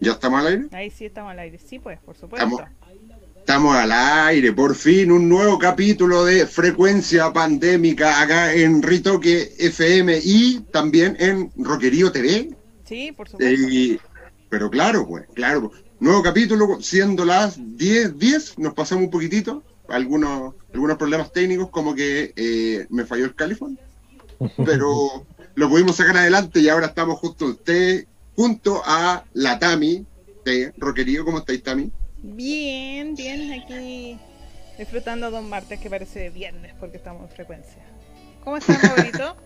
¿Ya estamos al aire? Ahí sí estamos al aire, sí, pues, por supuesto. Estamos, al aire, por fin un nuevo capítulo de Frecuencia Pandémica acá en Ritoque FM y también en Roquerío TV. Sí, por supuesto. Eh, pero claro, pues, claro. Nuevo capítulo, siendo las 10, 10, nos pasamos un poquitito, algunos, algunos problemas técnicos, como que eh, me falló el califón, pero lo pudimos sacar adelante y ahora estamos justo usted junto a la Tami de Roquerío. ¿Cómo estáis, Tami? Bien, bien, aquí disfrutando de un martes que parece viernes porque estamos en frecuencia. ¿Cómo estás, Roberto?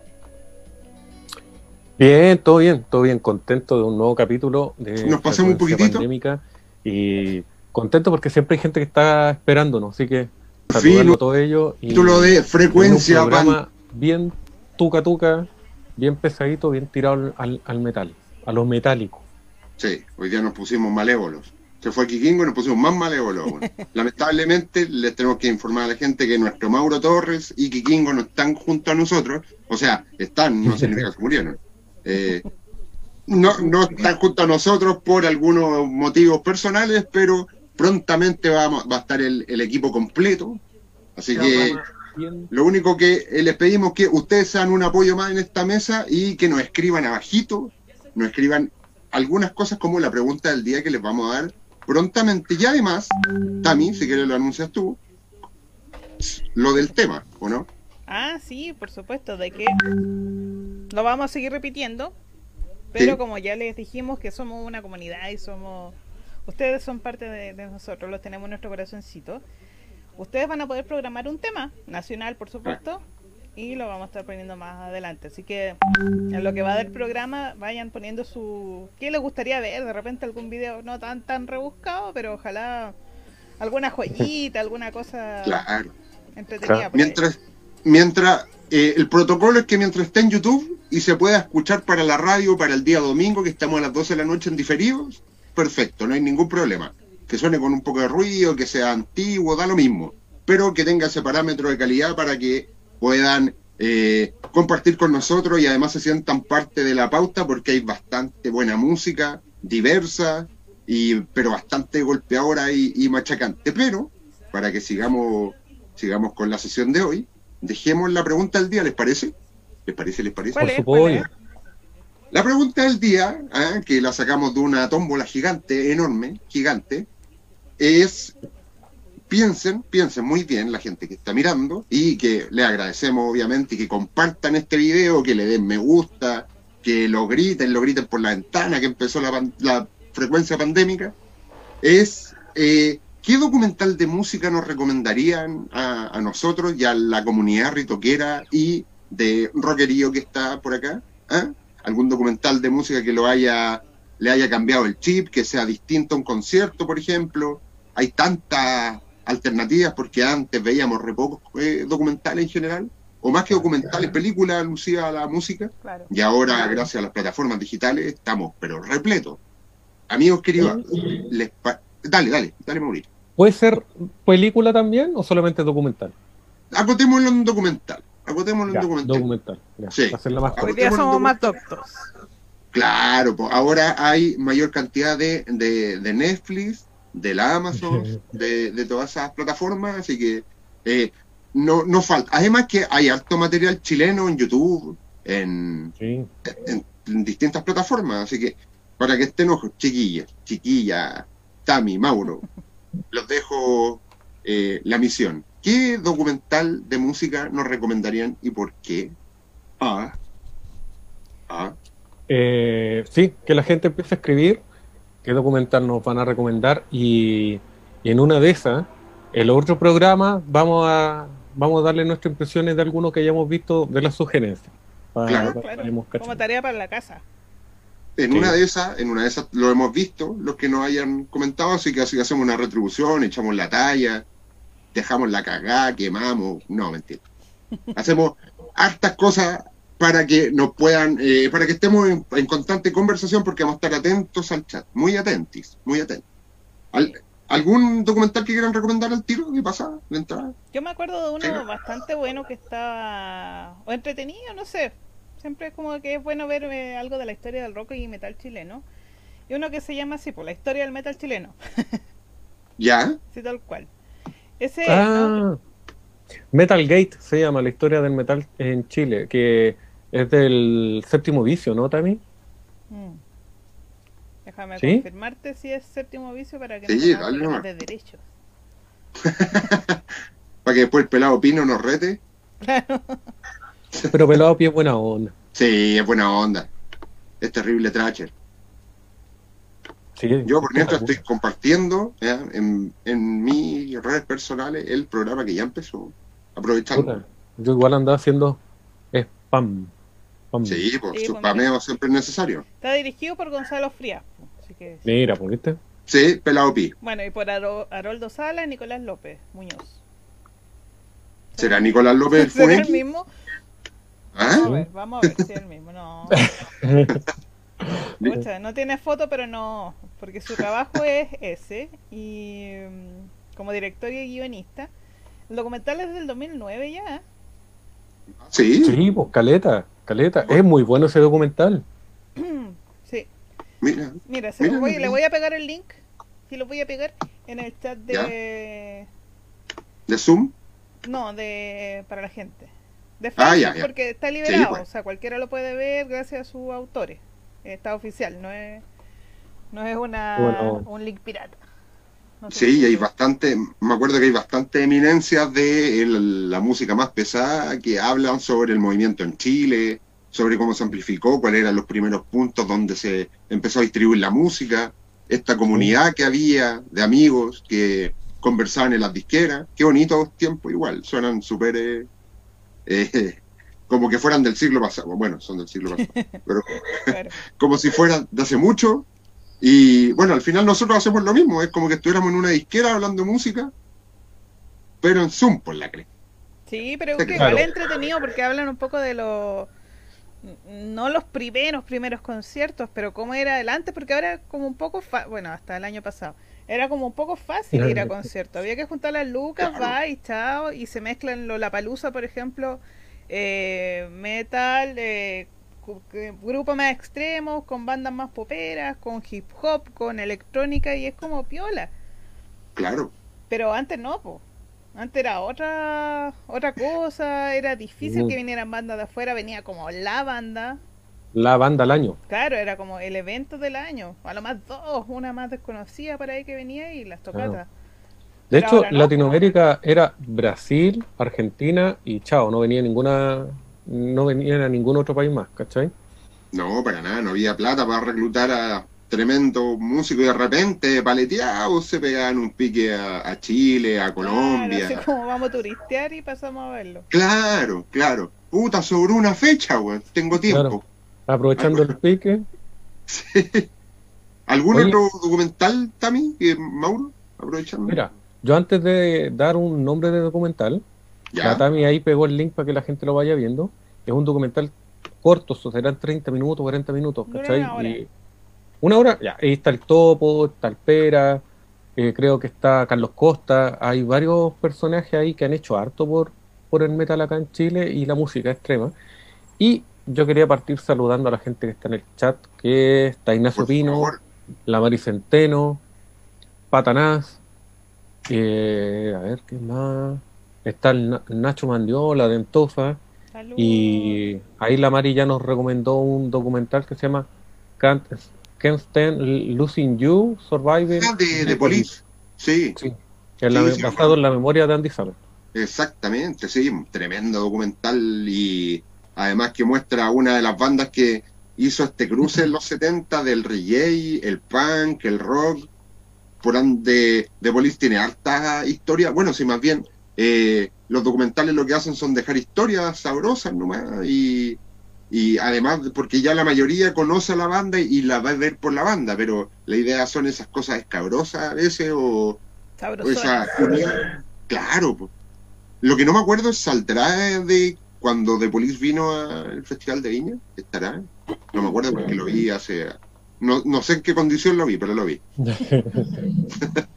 Bien, todo bien, todo bien, contento de un nuevo capítulo de Nos pasamos un poquitito. pandémica y contento porque siempre hay gente que está esperándonos, así que saludando todo ello y título de frecuencia un programa bien tuca tuca, bien pesadito, bien tirado al, al metal a los metálicos. Sí, hoy día nos pusimos malévolos. Se fue Kikingo y nos pusimos más malévolos. Lamentablemente les tenemos que informar a la gente que nuestro Mauro Torres y Kikingo no están junto a nosotros. O sea, están, no significa que murieron. Eh, no, no están junto a nosotros por algunos motivos personales, pero prontamente vamos, va a estar el, el equipo completo. Así que lo único que les pedimos que ustedes sean un apoyo más en esta mesa y que nos escriban abajito nos escriban algunas cosas como la pregunta del día que les vamos a dar prontamente. Y además, Tami, si quieres lo anuncias tú, lo del tema, ¿o no? Ah, sí, por supuesto, de que lo vamos a seguir repitiendo, pero como ya les dijimos que somos una comunidad y somos... Ustedes son parte de, de nosotros, los tenemos en nuestro corazoncito. Ustedes van a poder programar un tema nacional, por supuesto, y lo vamos a estar poniendo más adelante. Así que en lo que va del programa vayan poniendo su... ¿Qué les gustaría ver? De repente algún video no tan tan rebuscado, pero ojalá alguna joyita, alguna cosa claro. entretenida. Mientras, mientras eh, el protocolo es que mientras esté en YouTube y se pueda escuchar para la radio para el día domingo, que estamos a las 12 de la noche en diferidos, perfecto, no hay ningún problema. Que suene con un poco de ruido, que sea antiguo, da lo mismo. Pero que tenga ese parámetro de calidad para que puedan eh, compartir con nosotros y además se sientan parte de la pauta porque hay bastante buena música, diversa, y, pero bastante golpeadora y, machacante. Pero, para que sigamos, sigamos con la sesión de hoy, dejemos la pregunta del día, ¿les parece? ¿Les parece? ¿Les parece? Por supuesto. La pregunta del día, ¿eh? que la sacamos de una tómbola gigante, enorme, gigante, es piensen, piensen muy bien la gente que está mirando y que le agradecemos obviamente y que compartan este video, que le den me gusta, que lo griten, lo griten por la ventana que empezó la, frecuencia pandémica, es eh, ¿qué documental de música nos recomendarían a, nosotros y a la comunidad ritoquera y de rockerío que está por acá? ¿Ah? ¿Algún documental de música que lo haya, le haya cambiado el chip, que sea distinto a un concierto, por ejemplo? Hay tantas alternativas, porque antes veíamos re pocos eh, documentales en general, o más que documentales, películas alusivas a la música, y ahora, gracias a las plataformas digitales, estamos, pero repletos. Amigos queridos, les dale, dale, dale, Mauricio. ¿Puede ser película también o solamente documental? Acotémoslo en documental. Acotémoslo en documental. Documental. Sí. Hoy día somos más doctos. Claro, pues ahora hay mayor cantidad de, de, de Netflix, de la Amazon, de, todas esas plataformas, así que eh, no, no falta. Además que hay alto material chileno en YouTube, en, en, distintas plataformas, así que para que estén ojos, chiquillas, chiquilla, Tami, Mauro, los dejo eh, la misión. ¿Qué documental de música nos recomendarían y por qué? Ah. Ah. Eh, sí, que la gente empiece a escribir qué documental nos van a recomendar y, en una de esas, el otro programa, vamos a, vamos a darle nuestras impresiones de algunos que hayamos visto de las sugerencias. claro, Como tarea para la casa. En una de esas, en una de esas lo hemos visto, los que nos hayan comentado, así que así hacemos una retribución, echamos la talla, dejamos la cagada, quemamos, no, mentira. Hacemos hartas cosas para que nos puedan, eh, para que estemos en, constante conversación porque vamos a estar atentos al chat, muy atentos, muy atentos. ¿Algún documental que quieran recomendar al tiro de pasada, de entrada? Yo me acuerdo de uno bastante bueno que estaba, o entretenido, no sé, siempre es como que es bueno ver eh, algo de la historia del rock y metal chileno. Y uno que se llama así, por la historia del metal chileno. ¿Ya? Sí, tal cual. Ese. Ah, Metal Gate se llama la historia del metal en Chile, que es del séptimo vicio, ¿no, Tami? Mm. Déjame confirmarte si es séptimo vicio para que sí, no dale, de derechos. para que después el pelado Pino nos rete. Claro. Pero pelado Pino es buena onda. Sí, es buena onda. Es terrible Tracher. Yo por mientras estoy compartiendo en, en mis redes personales el programa que ya empezó. Aprovechando. Yo igual andaba haciendo spam. Sí, pues su spameo siempre es necesario. Está dirigido por Gonzalo Frías. Que... Mira, ¿por qué? Sí, Pelado Pi. Bueno, y por Haroldo Sala y Nicolás López Muñoz. ¿Será Nicolás López ¿Será el mismo? ¿Ah? Vamos a ver, vamos a ver si es el mismo. No. no tiene foto, pero no, porque su trabajo es ese. Y mm, como director y guionista, el documental es del 2009 ya. Sí. Sí, pues caleta, caleta. Es muy bueno ese documental. sí. Mira. Mira, se voy, le voy a pegar el link. Sí, lo voy a pegar en el chat de. ¿De Zoom? No, de para la gente. De ah, Facebook, porque está liberado. Pues. O sea, cualquiera lo puede ver gracias a sus autores está oficial, no es, no es una, un link pirata. Sí, hay bastante, me acuerdo que hay bastantes eminencias de la música más pesada que hablan sobre el movimiento en Chile, sobre cómo se amplificó, cuáles eran los primeros puntos donde se empezó a distribuir la música, esta comunidad que había de amigos que conversaban en las disqueras, qué bonitos tiempos igual, suenan súper eh, eh, como que fueran del siglo pasado. Bueno, son del siglo pasado, pero como si fueran de hace mucho. Y bueno, al final nosotros hacemos lo mismo, es como que estuviéramos en una disquera hablando música, pero en Zoom, por la creen. Sí, pero es que igual es entretenido porque hablan un poco de los no los primeros primeros conciertos, pero cómo era adelante, porque ahora como un poco, bueno, hasta el año pasado, era como un poco fácil ir a conciertos, había que juntar las lucas, va y chao, y se mezclan lo, la palusa, por ejemplo, eh, metal, eh, grupos más extremos, con bandas más poperas, con hip hop, con electrónica y es como piola. Claro. Pero antes no, po. Antes era otra otra cosa, era difícil que vinieran bandas de afuera, venía como la banda. La banda al año. Claro, era como el evento del año. A lo más dos, una más desconocida para ahí que venía y las tocatas. De hecho, Latinoamérica era Brasil, Argentina y chao, no venía ninguna, no venía a ningún otro país más, ¿cachai? No, para nada, no había plata para reclutar a tremendo músico y de repente paleteados se pegaban un pique a, Chile, a Colombia. así como vamos a turistear y pasamos a verlo. Claro, claro. Puta, sobre una fecha, güey, tengo tiempo. Aprovechando el pique. ¿Algún otro documental, Tami, Mauro? Aprovechando. Mira, yo antes de dar un nombre de documental, ya. Tami ahí pegó el link para que la gente lo vaya viendo. Es un documental corto, serán 30 minutos, 40 minutos, ¿cachai? Una hora. Y una hora, ya, ahí está el Topo, está el Pera, eh, creo que está Carlos Costa, hay varios personajes ahí que han hecho harto por, por el metal acá en Chile y la música extrema. Y yo quería partir saludando a la gente que está en el chat, que está Ignacio Pino, la Mari Centeno, Patanás, eh, a ver, ¿qué más? Está el Nacho Mandiola de Entofa. Y ahí la Mari ya nos recomendó un documental que se llama Can't, Stand Losing You, Surviving. Ah, de, Police. Sí. sí. basado en la memoria de Andy Sammer. Exactamente, sí. Tremendo documental y además que muestra una de las bandas que hizo este cruce en los 70 del reggae, el punk, el rock de, de Police tiene harta historia. Bueno, si más bien eh, los documentales lo que hacen son dejar historias sabrosas nomás y, y además porque ya la mayoría conoce a la banda y, la va a ver por la banda, pero la idea son esas cosas escabrosas a veces o, esa Claro, lo que no me acuerdo es saldrá de cuando The Police vino al Festival de Viña, estará, no me acuerdo porque lo vi hace no, no sé en qué condición lo vi, pero lo vi.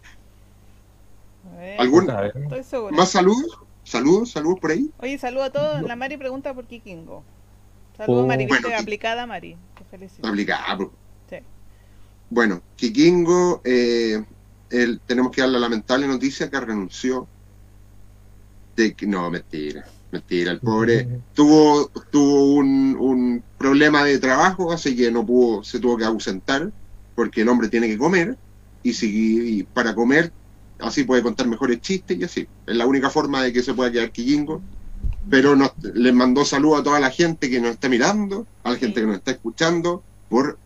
¿Algún más saludos? ¿Saludos? ¿Saludos por ahí? Oye, saludo a todos. La Mari pregunta por Kikingo. Saludos, oh. Mari. aplicada, Mari. Aplicada, pues. Sí. bueno, Kikingo, eh, tenemos que dar la lamentable noticia que renunció. De que, no, mentira, mentira. El pobre tuvo, tuvo un, un problema de trabajo, así que no pudo, se tuvo que ausentar, porque el hombre tiene que comer, y, si, para comer, así puede contar mejores chistes y así. Es la única forma de que se pueda quedar Kikingo. Pero nos, les mandó saludo a toda la gente que nos está mirando, a la gente que nos está escuchando por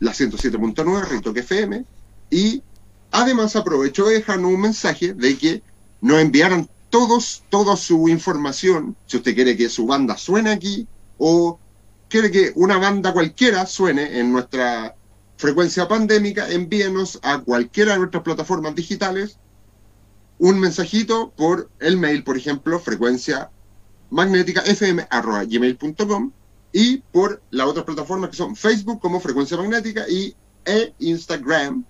la 107.9, Ritoque FM, y además aprovechó de dejarnos un mensaje de que nos enviaran todos, toda su información, si usted quiere que su banda suene aquí, o quiere que una banda cualquiera suene en nuestra frecuencia pandémica, envíenos a cualquiera de nuestras plataformas digitales un mensajito por el mail, por ejemplo, frecuencia magnética fm.gmail.com y por las otras plataformas que son Facebook como Frecuencia Magnética y e Instagram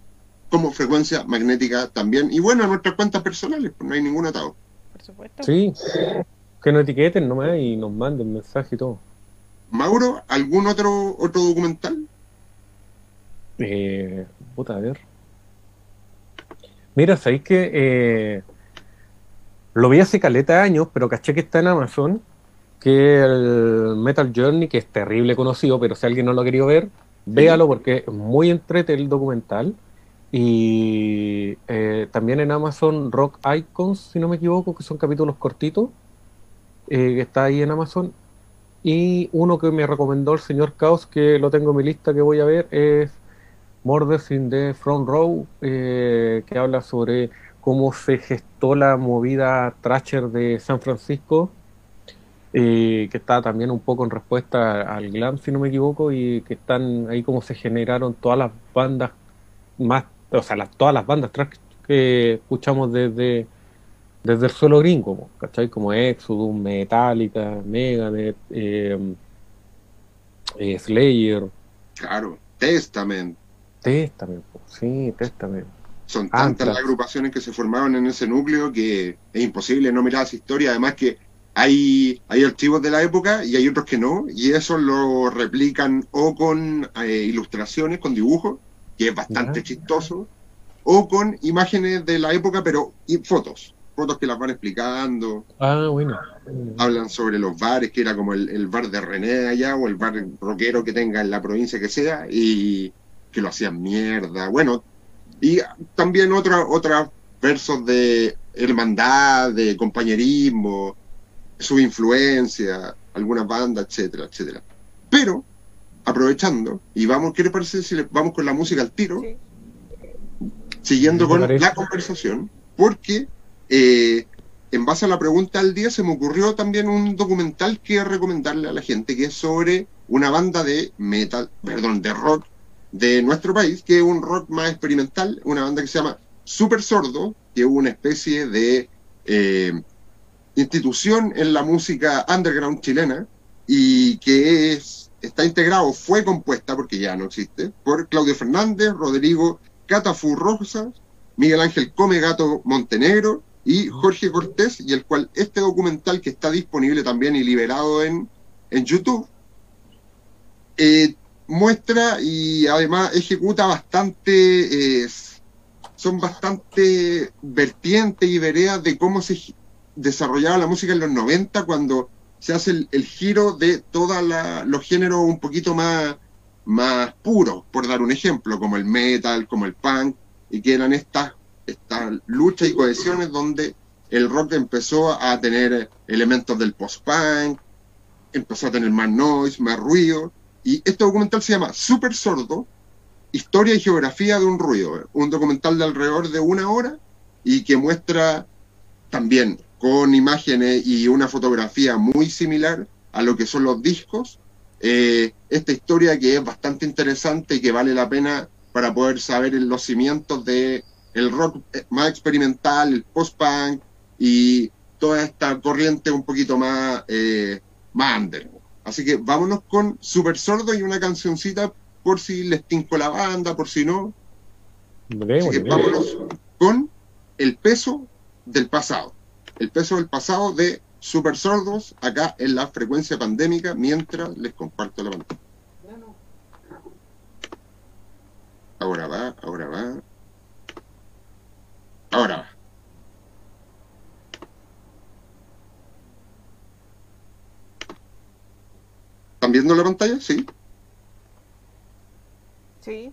como Frecuencia Magnética también. Y bueno, nuestras cuentas personales, pues no hay ningún atado. Por supuesto. Sí, que nos etiqueten nomás y nos manden mensaje y todo. Mauro, ¿algún otro otro documental? Eh, puta, a ver. Mira, sabéis que eh, lo vi hace caleta de años, pero caché que está en Amazon que el Metal Journey, que es terrible conocido, pero si alguien no lo ha querido ver, véalo porque es muy entrete el documental. Y eh, también en Amazon Rock Icons, si no me equivoco, que son capítulos cortitos, eh, que está ahí en Amazon. Y uno que me recomendó el señor Caos, que lo tengo en mi lista que voy a ver, es Murders in the Front Row, eh, que habla sobre cómo se gestó la movida Thrasher de San Francisco que está también un poco en respuesta al glam, si no me equivoco, y que están ahí como se generaron todas las bandas más, o sea, las, todas las bandas que escuchamos desde, desde el suelo gringo, ¿cachai? Como Exodus, Metallica, Megadeth, em, eh, Slayer. Claro, Testament. Testament, sí, Testament. Son tantas las agrupaciones que se formaron en ese núcleo que es imposible no mirar esa historia. Además que hay, hay archivos de la época y hay otros que no, y eso lo replican o con eh, ilustraciones, con dibujos, que es bastante chistoso, o con imágenes de la época, pero y fotos, fotos que las van explicando. Ah, bueno. Hablan sobre los bares, que era como el, bar de René allá, o el bar rockero que tenga en la provincia que sea, y que lo hacían mierda. Bueno, y también otros otra versos de hermandad, de compañerismo, su influencia, algunas bandas, etcétera, etcétera. Pero, aprovechando, y vamos, ¿qué le parece si vamos con la música al tiro? Siguiendo con la conversación, porque eh, en base a la pregunta al día se me ocurrió también un documental que recomendarle a la gente, que es sobre una banda de metal, perdón, de rock de nuestro país, que es un rock más experimental, una banda que se llama Super Sordo, que es una especie de eh, institución en la música underground chilena y que es, está integrado, fue compuesta, porque ya no existe, por Claudio Fernández, Rodrigo Catafú Rosas, Miguel Ángel Come Gato Montenegro y Jorge Cortés, y el cual este documental que está disponible también y liberado en, en YouTube, eh, muestra y además ejecuta bastante, eh, son bastante vertientes y veredas de cómo se desarrollaba la música en los 90 cuando se hace el, giro de todos los géneros un poquito más, más puros, por dar un ejemplo, como el metal, como el punk, y que eran estas esta luchas y cohesiones donde el rock empezó a tener elementos del post-punk, empezó a tener más noise, más ruido, y este documental se llama Super Sordo, Historia y Geografía de un Ruido, un documental de alrededor de una hora y que muestra también con imágenes y una fotografía muy similar a lo que son los discos. Eh, esta historia que es bastante interesante y que vale la pena para poder saber los cimientos de el rock más experimental, el post-punk y toda esta corriente un poquito más, eh, más under. Así que vámonos con Super Sordo y una cancioncita por si les tinco la banda, por si no. Así que vámonos con el peso del pasado el peso del pasado de Super Sordos acá en la frecuencia pandémica mientras les comparto la pantalla. Ahora va, ahora va. Ahora va. ¿Están viendo la pantalla? Sí. Sí.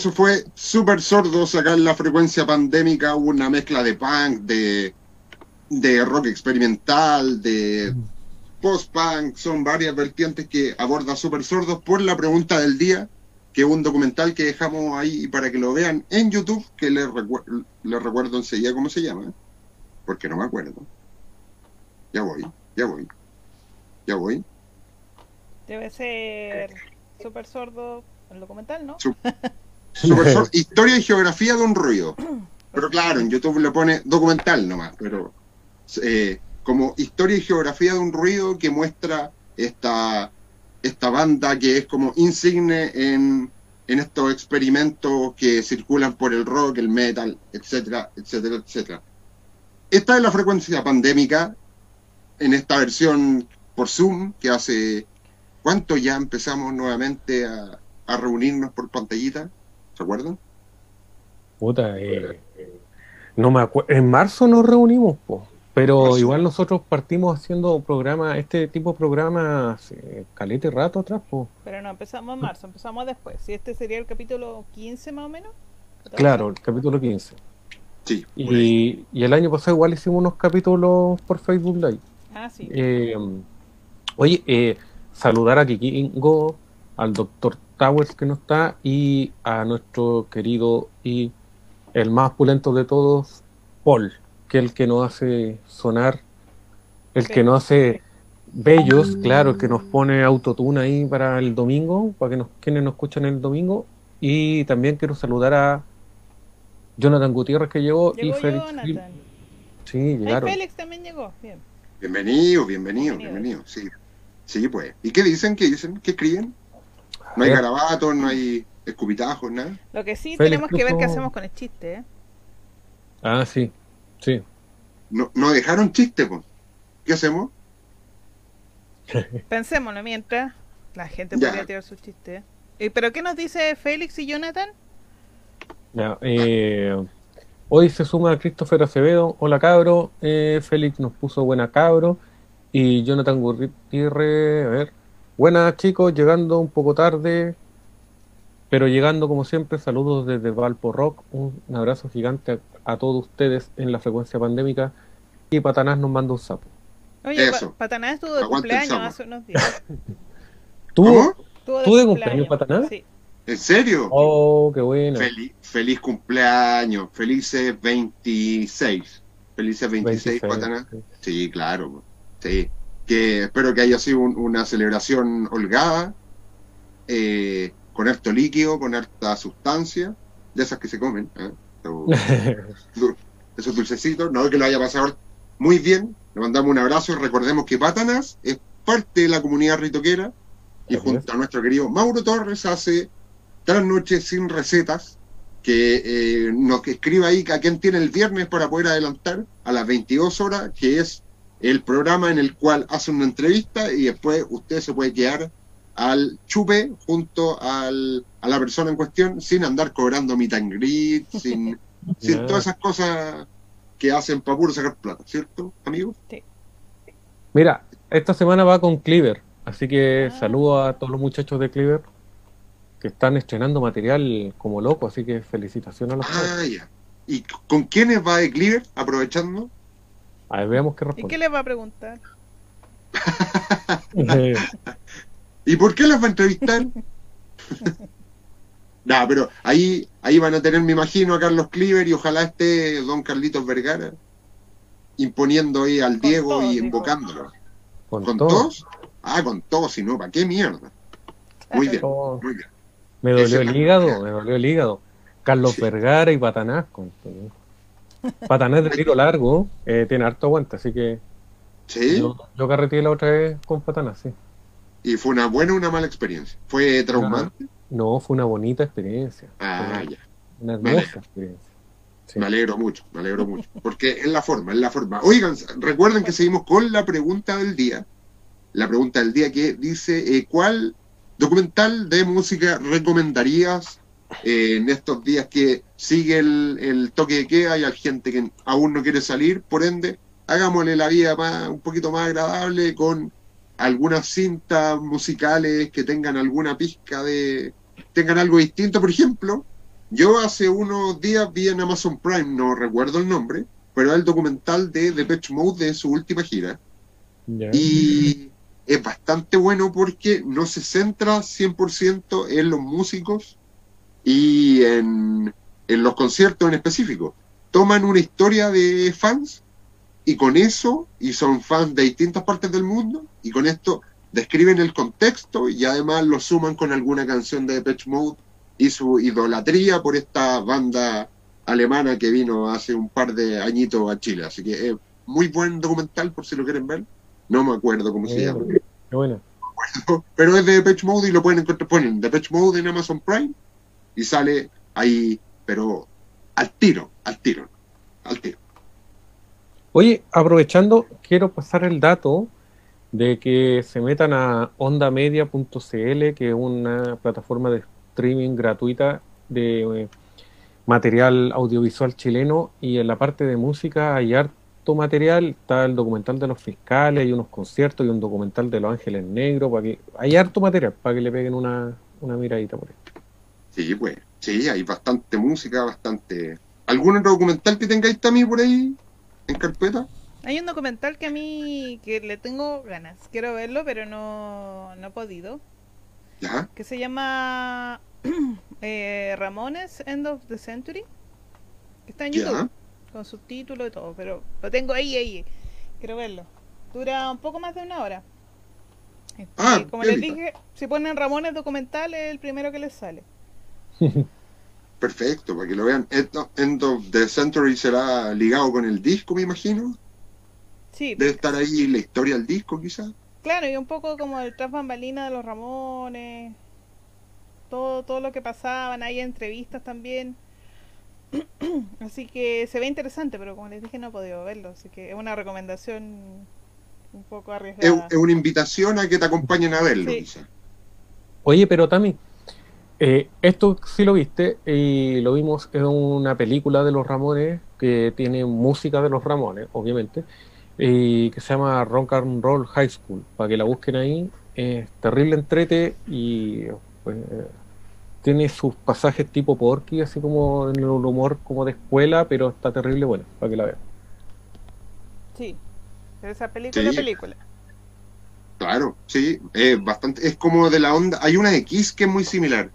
Eso fue súper sordo sacar la frecuencia pandémica, una mezcla de punk, de, de rock experimental, de post-punk, son varias vertientes que aborda súper sordos por la pregunta del día, que es un documental que dejamos ahí para que lo vean en YouTube, que les, les recuerdo enseguida cómo se llama, porque no me acuerdo. Ya voy, ya voy, ya voy. Debe ser Super Sordo el documental, ¿no? Historia y geografía de un ruido. Pero claro, en YouTube le pone documental nomás, pero eh, como historia y geografía de un ruido que muestra esta esta banda que es como insigne en, estos experimentos que circulan por el rock, el metal, etcétera, etcétera, etcétera. Esta es la frecuencia pandémica en esta versión por Zoom, que hace cuánto ya empezamos nuevamente a, reunirnos por pantallita, ¿se acuerdan? Puta, eh, no me acuerdo. En marzo nos reunimos, po. Pero igual nosotros partimos haciendo programas, este tipo de programas, eh, calete rato atrás. pues. Pero no empezamos en marzo, empezamos después. Si este sería el capítulo 15 más o menos. Claro, el capítulo 15. Sí. Y, el año pasado igual hicimos unos capítulos por Facebook Live. Ah, sí. Eh, oye, eh, saludar a Kikingo, al doctor Towers que no está y a nuestro querido y el más pulento de todos, Paul que el que nos hace sonar, el que nos hace bellos, claro, el que nos pone autotune ahí para el domingo, para que nos, quienes nos escuchan el domingo. Y también quiero saludar a Jonathan Gutiérrez que llegó, y Félix. Sí, llegaron. Félix también llegó, bien. Bienvenido, bienvenido, bienvenido, sí. Sí, pues. ¿Y qué dicen? ¿Qué dicen? ¿Qué escriben? No hay garabatos, no hay escupitajos, nada. Lo que sí tenemos que ver qué hacemos con el chiste, ¿eh? Ah, sí. Sí. No, no dejaron chiste, pues. ¿Qué hacemos? Pensémoslo mientras la gente podría tirar sus chistes. ¿eh? ¿Pero qué nos dice Félix y Jonathan? Eh, hoy se suma Christopher Acevedo. Hola cabro. Eh, Félix nos puso buena cabro. Y Jonathan Gutiérrez, a ver. Buenas chicos, llegando un poco tarde. Pero llegando como siempre, saludos desde Valpo Rock. Un abrazo gigante a todos ustedes en la frecuencia pandémica y Patanás nos manda un sapo. Oye, Patanás estuvo de cumpleaños hace unos días. ¿Tuvo? ¿Tuvo de, cumpleaños, Patanás? Sí. ¿En serio? Oh, qué bueno. Feliz, cumpleaños, felices 26. Felices 26, Patanás. Sí. claro. Sí. Que espero que haya sido una celebración holgada, eh, con harto líquido, con harta sustancia, de esas que se comen. ¿eh? esos dulcecitos, no que lo haya pasado muy bien, le mandamos un abrazo recordemos que Pátanas es parte de la comunidad ritoquera y junto a nuestro querido Mauro Torres hace tres noches sin recetas que eh, nos escriba ahí a quien tiene el viernes para poder adelantar a las 22 horas, que es el programa en el cual hace una entrevista y después usted se puede quedar al chupe junto al, a la persona en cuestión sin andar cobrando mi and sin, sin todas esas cosas que hacen para puro sacar plata, ¿cierto, amigo? Sí. Mira, esta semana va con Cleaver, así que ah. saludo a todos los muchachos de Cleaver que están estrenando material como loco, así que felicitaciones a los Ah, ya. ¿Y con quiénes va de Cleaver, aprovechando? A ver, veamos qué responde. ¿Y qué le va a preguntar? ¿Y por qué las va a entrevistar? nah, pero ahí, ahí van a tener, me imagino, a Carlos Cliver y ojalá esté don Carlitos Vergara imponiendo ahí al Diego y invocándolo. ¿Con, todos? Ah, con todos, si no, ¿para qué mierda? Muy bien, muy bien. Me dolió el hígado, me dolió el hígado. Carlos Vergara y Patanás. Con... Patanás de tiro largo, eh, tiene harto aguante, así que. Sí. Yo, yo carreteé la otra vez con Patanás, sí. ¿Y fue una buena o una mala experiencia? ¿Fue traumante? No, fue una bonita experiencia. Ah, ya. Una hermosa experiencia. Me alegro mucho, me alegro mucho. Porque es la forma, es la forma. Oigan, recuerden que seguimos con la pregunta del día. La pregunta del día que dice, eh, ¿cuál documental de música recomendarías eh, en estos días que sigue el, el, toque de queda y hay gente que aún no quiere salir? Por ende, hagámosle la vida más, un poquito más agradable con algunas cintas musicales que tengan alguna pizca de. tengan algo distinto. Por ejemplo, yo hace unos días vi en Amazon Prime, no recuerdo el nombre, pero el documental de Depeche Mode de su última gira. Y es bastante bueno porque no se centra 100% en los músicos y en, en los conciertos en específico. Toman una historia de fans y con eso, y son fans de distintas partes del mundo, y con esto describen el contexto y además lo suman con alguna canción de Depeche Mode y su idolatría por esta banda alemana que vino hace un par de añitos a Chile. Así que es muy buen documental por si lo quieren ver. No me acuerdo cómo se llama. Qué bueno. Pero es de Depeche Mode y lo pueden encontrar. Ponen Depeche Mode en Amazon Prime y sale ahí, pero al tiro, al tiro, al tiro. Oye, aprovechando, quiero pasar el dato de que se metan a ondamedia.cl, que es una plataforma de streaming gratuita de eh, material audiovisual chileno, y en la parte de música hay harto material, está el documental de los fiscales, hay unos conciertos y un documental de los ángeles negros, para que hay harto material para que le peguen una, una miradita por ahí. Sí, pues, sí, hay bastante música, bastante... ¿Algún otro documental que tengáis también por ahí en carpeta? Hay un documental que a mí que le tengo ganas. Quiero verlo, pero no, no he podido. ¿Ya? Que se llama eh, Ramones End of the Century. Que está en ¿Ya? YouTube. Con subtítulos y todo. Pero lo tengo ahí, ahí. Quiero verlo. Dura un poco más de una hora. Este, Ah, como les dije, si ponen Ramones documental es el primero que les sale. Perfecto, para que lo vean. End of- End of the Century será ligado con el disco, me imagino. Sí, Debe estar ahí la historia del disco, quizás. Claro, y un poco como el tras bambalina de los Ramones, todo, todo lo que pasaban, hay entrevistas también. así que se ve interesante, pero como les dije no he podido verlo, así que es una recomendación un poco Es, arriesgada. es una invitación a que te acompañen a verlo, Sí. quizás. Oye, pero Tami, eh, esto sí lo viste y lo vimos en una película de los Ramones que tiene música de los Ramones, obviamente, y que se llama Rock and Roll High School, para que la busquen ahí. Es terrible entrete y pues, eh, tiene sus pasajes tipo Porky, así como en el humor como de escuela, pero está terrible bueno, para que la vean. Sí, esa película Sí. película. Claro, sí, es bastante, es como de la onda. Hay una de Kiss que es muy similar,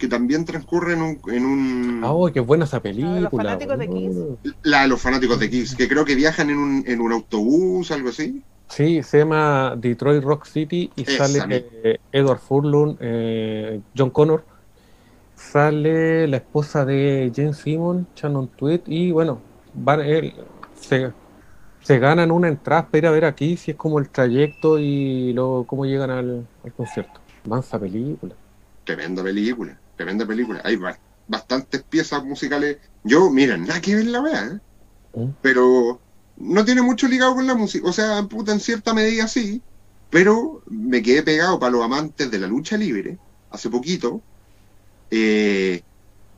que también transcurre en un, en un Ah, oh, qué buena esa película. fanáticos de Kiss? la de los fanáticos de Kiss, que creo que viajan en un, en un autobús, algo así. Sí, se llama Detroit Rock City y Esa sale eh, Edward Furlong, eh, John Connor, sale la esposa de Jane Simon, Shannon Tweed, y bueno, van, él, se, se ganan una entrada para ir a ver aquí si es como el trayecto y luego cómo llegan al, al concierto. Mansa película. Tremenda película, tremenda película. Hay ba- bastantes piezas musicales. Yo, mira, nada que ver la wea, ¿eh? ¿Mm? pero no tiene mucho ligado con la música. O sea, puta, en cierta medida sí, pero me quedé pegado para los amantes de la lucha libre. Hace poquito eh,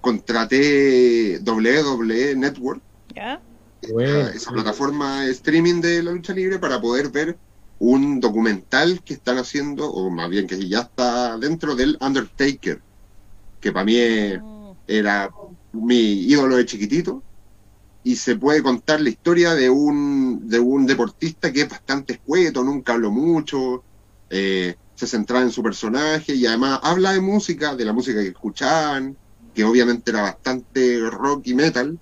contraté WWE Network, ¿Ya? Bueno, esa, esa plataforma de streaming de la lucha libre, para poder ver un documental que están haciendo, o más bien que ya está dentro del Undertaker, que para mí era mi ídolo de chiquitito y se puede contar la historia de un de un deportista que es bastante escueto, nunca habló mucho, eh, se centraba en su personaje y además habla de música, de la música que escuchaban, que obviamente era bastante rock y metal,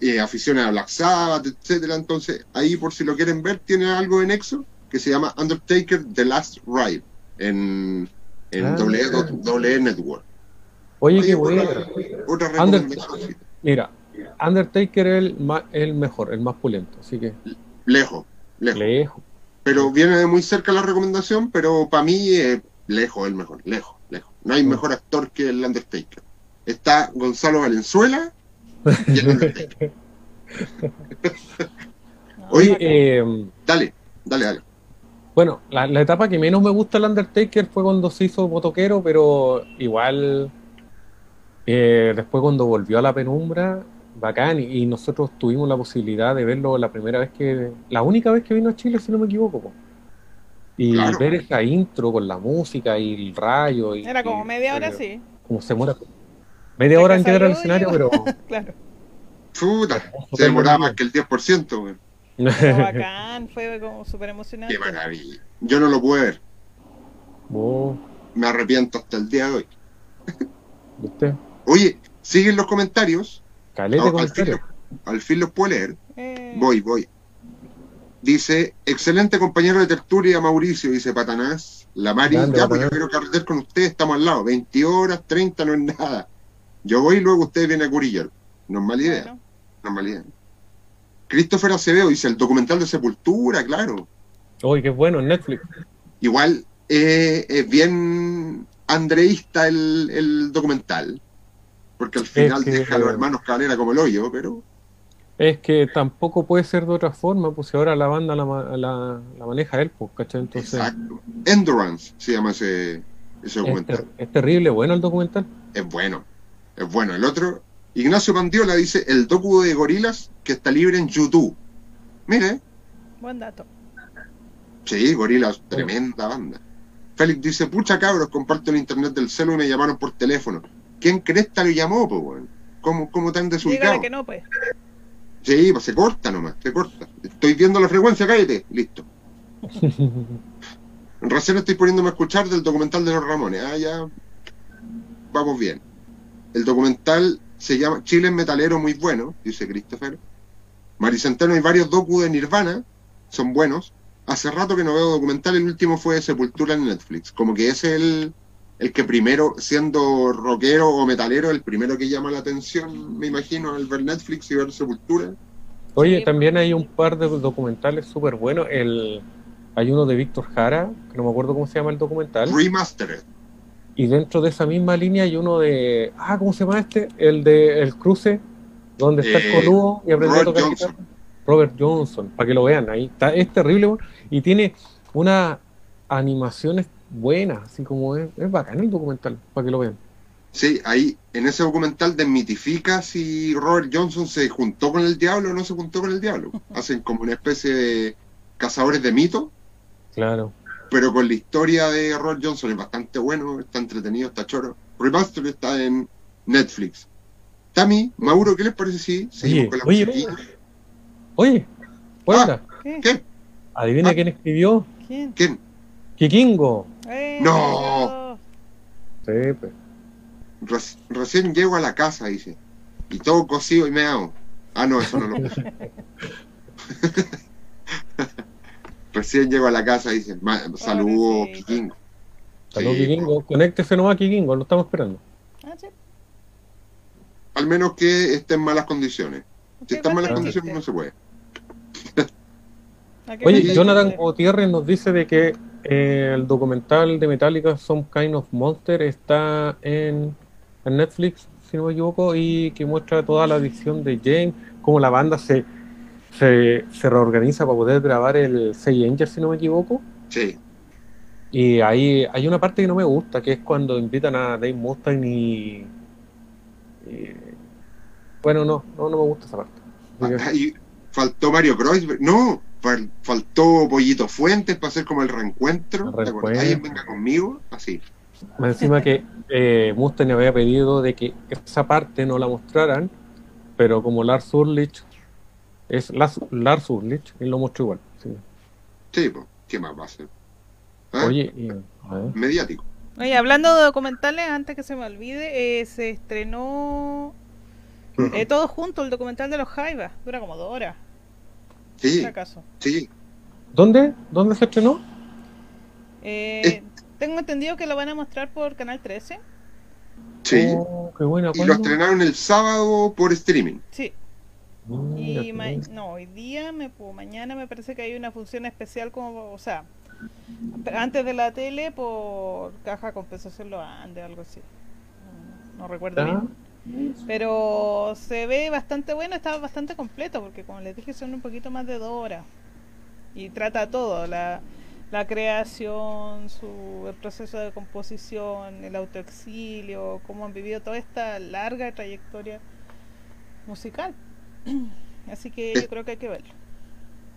eh, afición a Black Sabbath, etcétera. Entonces ahí por si lo quieren ver tiene algo en Exo que se llama Undertaker The Last Ride en, en Ah. WWE Network. Oye, Oye, qué otra- buena. Otra Under- recomendación. Mira, Undertaker es el, el mejor, el más pulento, así que Lejos, lejos. lejos. Pero viene de muy cerca la recomendación, pero para mí eh, lejos el mejor, lejos, lejos. No hay mejor actor que el Undertaker. Está Gonzalo Valenzuela y el Undertaker. Oye. Eh, Dale, dale, dale. Bueno, la, la etapa que menos me gusta el Undertaker fue cuando se hizo motoquero, pero igual eh, después cuando volvió a la penumbra, bacán, y, nosotros tuvimos la posibilidad de verlo la primera vez que, la única vez que vino a Chile, si no me equivoco. po. Y Claro. ver esa intro con la música y el rayo. Y, Era como y- media hora, pero sí. Como se muera. Media hora que en al salió y escenario, pero Claro. Se demoraba más que el 10%. güey. bacán, fue como súper emocionante. Qué maravilla. Yo no lo pude ver. Oh. Me arrepiento hasta el día de hoy. ¿Viste? Oye, siguen los comentarios. Calete comentarios. Al, fin, los puedo leer. Eh. Voy, voy. Dice, excelente compañero de tertulia, Mauricio, dice Patanás. La Mari, ya pues yo quiero carreter con ustedes, estamos al lado. 20 horas, 30 no es nada. Yo voy y luego ustedes vienen a curillar. No es mala idea. No es mala idea. Christopher Acevedo dice, el documental de Sepultura, claro. Uy, qué bueno, en Netflix. Igual eh, es bien andreísta el, documental, porque al final deja a los hermanos Calera como el hoyo, pero... Es que tampoco puede ser de otra forma, pues si ahora la banda la, la, maneja él, pues, ¿cachai? Entonces... Exacto. Endurance se llama ese, ese documental. Es, terrible, bueno el documental. Es bueno, es bueno. El otro, Ignacio Pandiola dice, el docu de gorilas que está libre en YouTube. Mire. Buen dato. Sí, gorilas, tremenda banda. Félix dice, pucha cabros, comparto el internet del celu y me llamaron por teléfono. ¿Quién cresta lo llamó, pues, bueno? ¿Cómo, ¿Cómo tan desubicado? que no, pues. Sí, pues se corta nomás, se corta. Estoy viendo la frecuencia, cállate, listo. Recién estoy poniéndome a escuchar del documental de los Ramones. Ah, ya. Vamos bien. El documental se llama Chile es metalero muy bueno, dice Christopher. Maricenteno hay varios docu de Nirvana, son buenos. Hace rato que no veo documental, el último fue Sepultura en Netflix. Como que es el, el que primero, siendo rockero o metalero, el primero que llama la atención, me imagino, al ver Netflix y ver Sepultura. Oye, también hay un par de documentales súper buenos. El, hay uno de Víctor Jara, que no me acuerdo cómo se llama el documental. Remastered. Y dentro de esa misma línea hay uno de. Ah, ¿cómo se llama este? El de El Cruce, donde está el eh, coludo y aprende a tocar Robert Johnson, para que lo vean ahí. Está, es terrible y tiene unas animaciones buenas, así como es, es bacán el documental, para que lo vean. Sí, ahí en ese documental desmitifica si Robert Johnson se juntó con el diablo o no se juntó con el diablo. Hacen como una especie de cazadores de mitos. Claro. Pero con la historia de Robert Johnson es bastante bueno, está entretenido, está choro. Remaster está en Netflix. Tami, Mauro, ¿qué les parece si seguimos con la oye, Oye, ah, ¿qué? ¿Adivina ah. quién escribió? ¿Quién? ¿Quién? Kikingo. Eh, no. Sí, pues. recién llego a la casa, dice. Y todo cocido y me hago. Ah, no, eso no lo Recién llego a la casa, dice. Saludos, Kikingo. Saludos, Kikingo. Conéctese nomás, Kikingo, lo estamos esperando. Ah, sí. Al menos que esté en malas condiciones. Si está en malas condiciones, no se puede. Oye, Jonathan Gutiérrez nos dice de que eh, el documental de Metallica, Some Kind of Monster, está en, Netflix, si no me equivoco, y que muestra toda la adicción de Jane, cómo la banda se, se, reorganiza para poder grabar el Say Angel, si no me equivoco. Sí. Y ahí hay una parte que no me gusta, que es cuando invitan a Dave Mustaine y, bueno, no, no, no me gusta esa parte. Ah, faltó Mario Kreuzberg. No, faltó Pollito Fuentes para hacer como el reencuentro. Alguien venga conmigo, así. Encima que eh, Mustaine había pedido de que esa parte no la mostraran, pero como Lars Ulrich es Lars, Lars Ulrich, él lo mostró igual. Sí, pues, ¿qué más va a ser? ¿Ah? Oye, mediático. Oye, hablando de documentales, antes que se me olvide, eh, se estrenó eh, todo junto el documental de los Jaivas. Dura como dos horas. Sí. Sí. ¿Dónde? ¿Dónde se estrenó? Eh, tengo entendido que lo van a mostrar por Canal 13. Sí. Oh, qué buena, y lo estrenaron el sábado por streaming. Sí. y no, hoy día, me, mañana me parece que hay una función especial como, o sea, antes de la tele por caja compensación lo ande, algo así. No, recuerdo ah. bien. Pero se ve bastante bueno, está bastante completo, porque como les dije, son un poquito más de dos horas. Y trata todo, la, la creación, su, el proceso de composición, el autoexilio, cómo han vivido toda esta larga trayectoria musical. Así que yo creo que hay que verlo.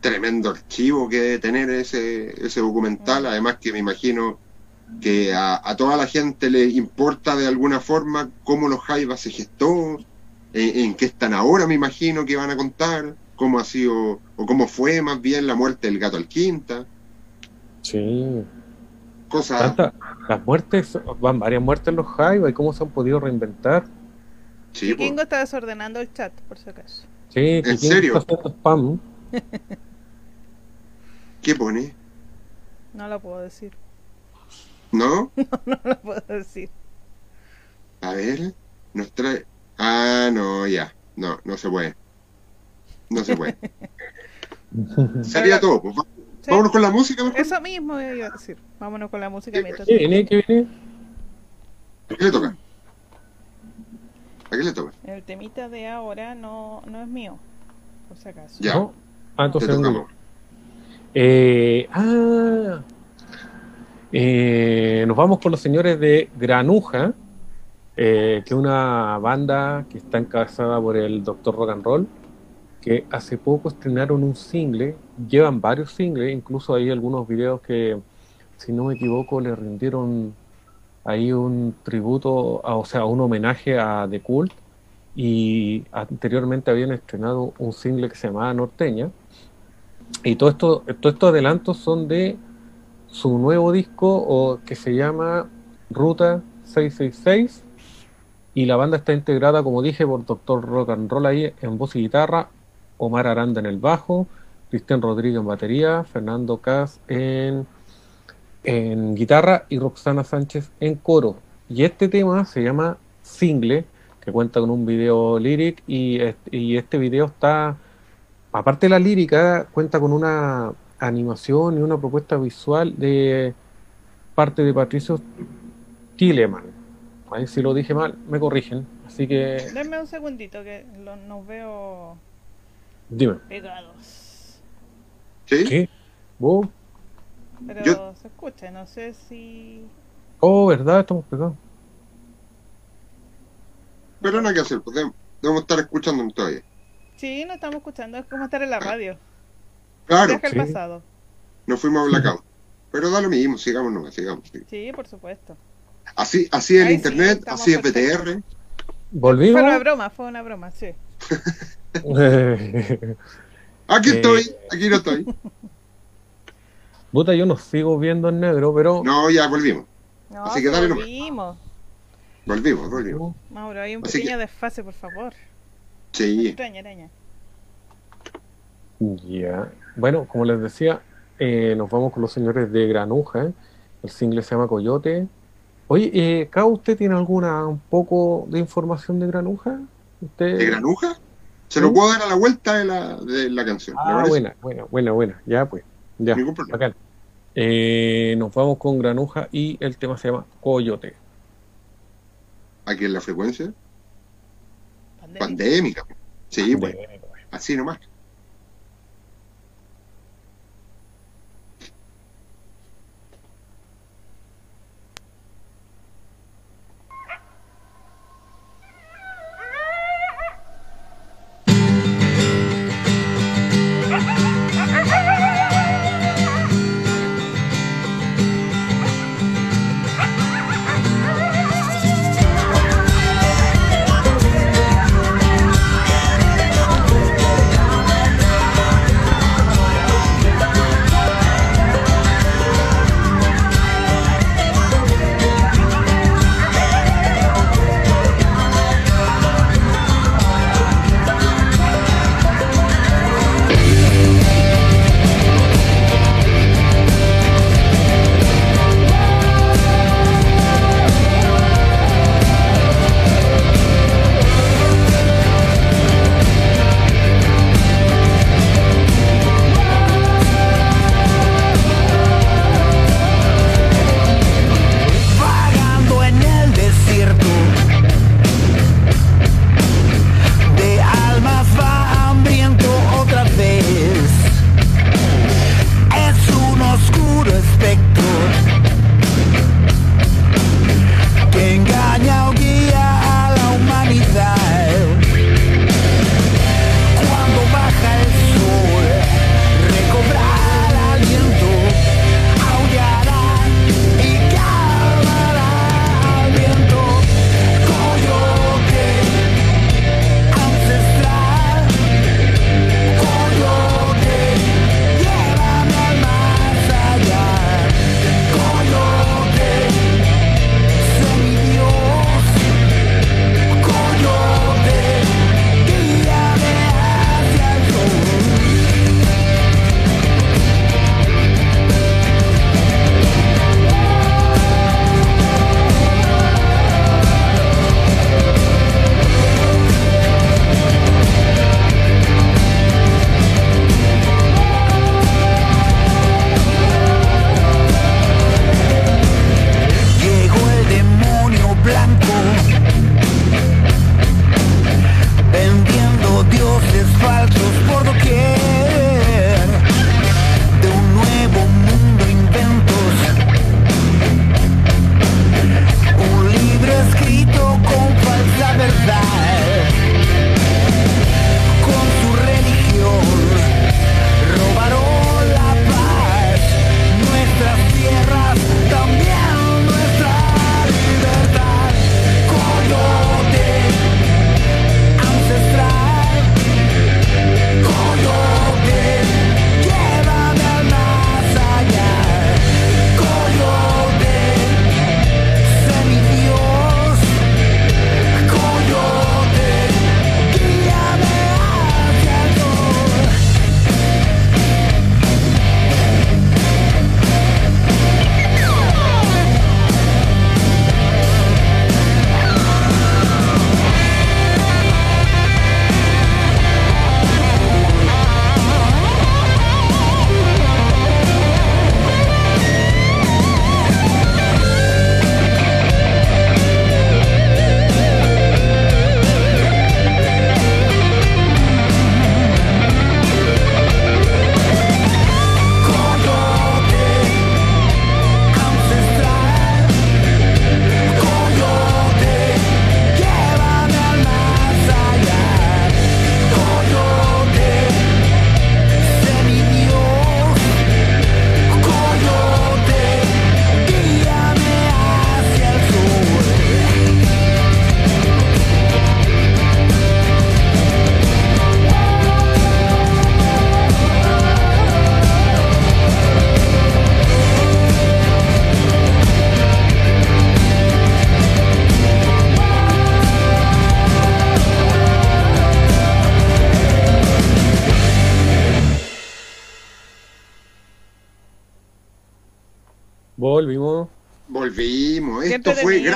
Tremendo archivo que debe tener ese, ese documental, mm. además que me imagino que a, toda la gente le importa de alguna forma cómo los Jaivas se gestó, en, qué están ahora, me imagino que van a contar. cómo ha sido, o cómo fue más bien la muerte del gato al quinta. Sí. Cosas. Las muertes, van varias muertes en los Jaiba y cómo se han podido reinventar. Sí, Kikingo está desordenando el chat, por si acaso. Sí, ¿En serio? spam. ¿Qué pone? No lo puedo decir. ¿No? No, no lo puedo decir. A ver, nos trae. Ah, no, ya. No, no se puede. No se puede. Sería todo. Pues. Vámonos con la música, mejor. Eso mismo iba a decir. Vámonos con la música. ¿Qué viene? ¿Qué viene? ¿A qué le toca? ¿A qué le toca? El temita de ahora no, no es mío, por si acaso. Ya. ¿No? Ah, entonces. Eh, ah. Eh, nos vamos con los señores de Granuja, eh, que es una banda que está encabezada por el Doctor Rock and Roll, que hace poco estrenaron un single, llevan varios singles, incluso hay algunos videos que, si no me equivoco, le rindieron ahí un tributo, o sea, un homenaje a The Cult, y anteriormente habían estrenado un single que se llamaba Norteña, y todo esto, todos estos adelantos son de su nuevo disco que se llama Ruta 666 y la banda está integrada, como dije, por Doctor Rock and Roll ahí en voz y guitarra, Omar Aranda en el bajo, Cristian Rodríguez en batería, Fernando Cas en, en guitarra y Roxana Sánchez en coro. Y este tema se llama Single, que cuenta con un video lyric y este video está, aparte de la lírica, cuenta con una animación y una propuesta visual de parte de Patricio Tileman. Ahí si lo dije mal, me corrigen. Así que. Denme un segundito que nos veo Dime. pegados. ¿Sí? ¿Qué? Pero se escucha, no sé si. Oh, ¿verdad? Estamos pegados. Pero no hay que hacer, pues, debemos estar escuchando todavía. Sí, no estamos escuchando, es como estar en la radio. Claro. el pasado. Nos fuimos a blackout. Pero da lo mismo, sigamos nomás, sigamos. Sí, por supuesto. Así, así es el internet, así es BTR. ¿Volvimos? Fue una broma, fue una broma, sí. aquí estoy, aquí no estoy. Puta, yo no sigo viendo en negro, pero. No, ya volvimos. No, así que dale volvimos. Volvimos, volvimos. Mauro, hay un pequeño desfase, por favor. Sí. Araña, araña. Ya. Bueno, como les decía, eh, nos vamos con los señores de Granuja. El single se llama Coyote. Oye, eh, usted tiene alguna un poco de información de Granuja? ¿Usted... ¿De Granuja? Se lo puedo dar a la vuelta de la, de la canción. Ah, buena, buena, buena, buena. Ya, pues. Ya. Eh, nos vamos con Granuja y el tema se llama Coyote. ¿Aquí en la frecuencia? Pandémica. Sí, pues. Así nomás.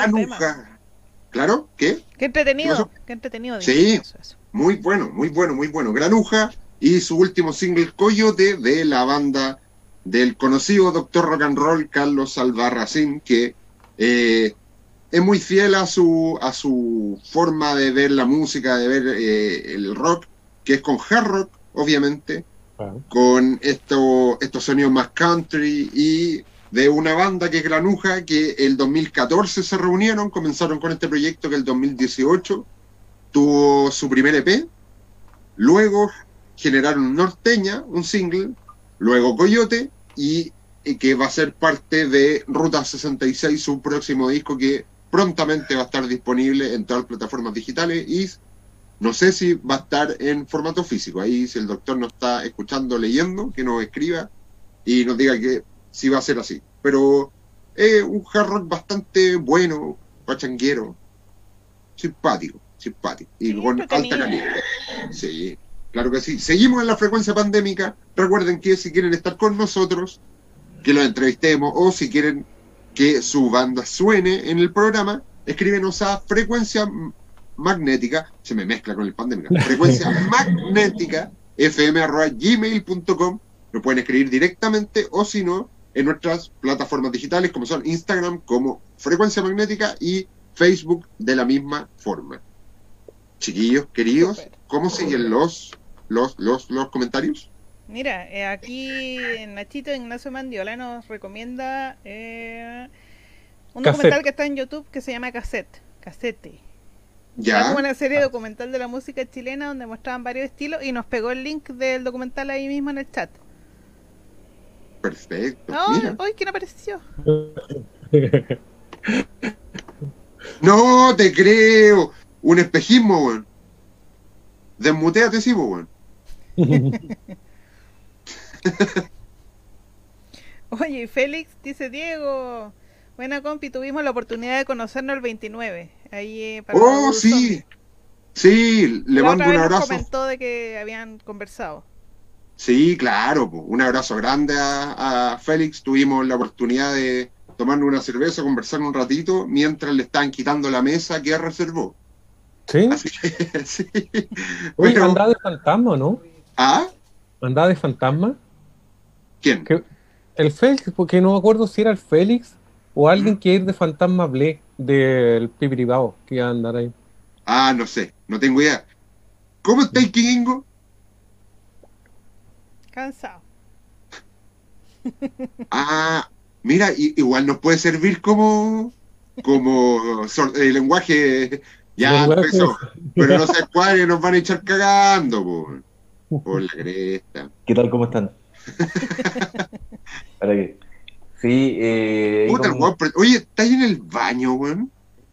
Granuja. ¿Claro? ¿Qué? Qué entretenido. Qué, entretenido. Sí. Muy bueno, muy bueno, muy bueno. Granuja y su último single Coyote de la banda del conocido doctor rock and roll Carlos Albarracín, que eh, es muy fiel a su, a su forma de ver la música, de ver eh, el rock, que es con hard rock, obviamente, con esto, estos sonidos más country y de una banda que es Granuja, que el 2014 se reunieron, comenzaron con este proyecto que el 2018 tuvo su primer EP, luego generaron Norteña, un single, luego Coyote y, que va a ser parte de Ruta 66, su próximo disco que prontamente va a estar disponible en todas las plataformas digitales y no sé si va a estar en formato físico. Ahí si el doctor nos está escuchando, leyendo, que nos escriba y nos diga que sí va a ser así. Pero es un hard rock bastante bueno, pachanguero, simpático, simpático y con alta calidad. Sí. Claro que sí. Seguimos en la frecuencia pandémica. Recuerden que si quieren estar con nosotros, que los entrevistemos o si quieren que su banda suene en el programa, escríbenos a frecuencia magnética, se me mezcla con el pandémica, frecuencia magnética fm.gmail.com, lo pueden escribir directamente o si no, en nuestras plataformas digitales como son Instagram como frecuencia magnética y Facebook de la misma forma. Chiquillos, queridos, ¿cómo siguen los los, los, los comentarios? Mira, eh, aquí Nachito Ignacio Mandiola nos recomienda eh, un documental que está en YouTube que se llama Cassette. Cassette. Ya. Es una serie documental de la música chilena donde mostraban varios estilos y nos pegó el link del documental ahí mismo en el chat. Perfecto. hoy ¿quién apareció? no te creo. Un espejismo, weón. Desmuteate, sí, weón. Oye, Félix dice Diego, buena compi, tuvimos la oportunidad de conocernos el 29. Ahí eh, oh, sí. Sí, le mando un abrazo. comentó de que habían conversado. Sí, claro, un abrazo grande a, Félix. Tuvimos la oportunidad de tomarnos una cerveza, conversar un ratito, mientras le estaban quitando la mesa que reservó. Sí. sí. Oye, andaba de fantasma, ¿no? ¿Ah? ¿Andaba de fantasma? ¿Quién? el Félix, porque no me acuerdo si era el Félix o alguien que ir de fantasma Ble del Pi privado que iba a andar ahí. Ah, no sé, no tengo idea. ¿Cómo está el Kingo? Cansado. Ah, mira, igual nos puede servir como como el lenguaje ya empezó, pero no sé cuál nos van a echar cagando, por. Por la cresta. ¿Qué tal? ¿Cómo están? ¿Para qué? Sí, eh. Oye, ¿estás ahí en el baño, weón?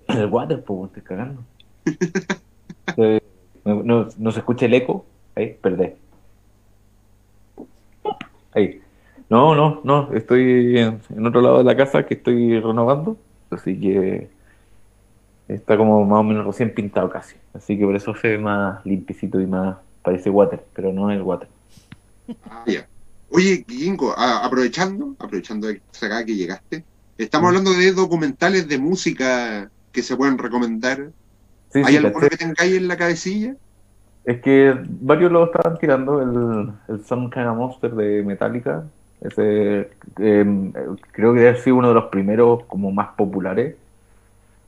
En el water, pues, estoy cagando. eh, no, no, se escucha el eco? Ahí, perdé. Ahí. No, no, no, estoy en, en, otro lado de la casa que estoy renovando, así que está como más o menos recién pintado casi, así que por eso se ve más limpiecito y más parece water, pero no es water. Ah, Oye, Gingo, aprovechando, aprovechando acá que llegaste, estamos mm. hablando de documentales de música que se pueden recomendar. ¿Hay alguno que tengáis en la cabecilla? Es que varios lo estaban tirando, el, el Some Kind of Monster de Metallica, ese em, creo que debe ser uno de los primeros como más populares.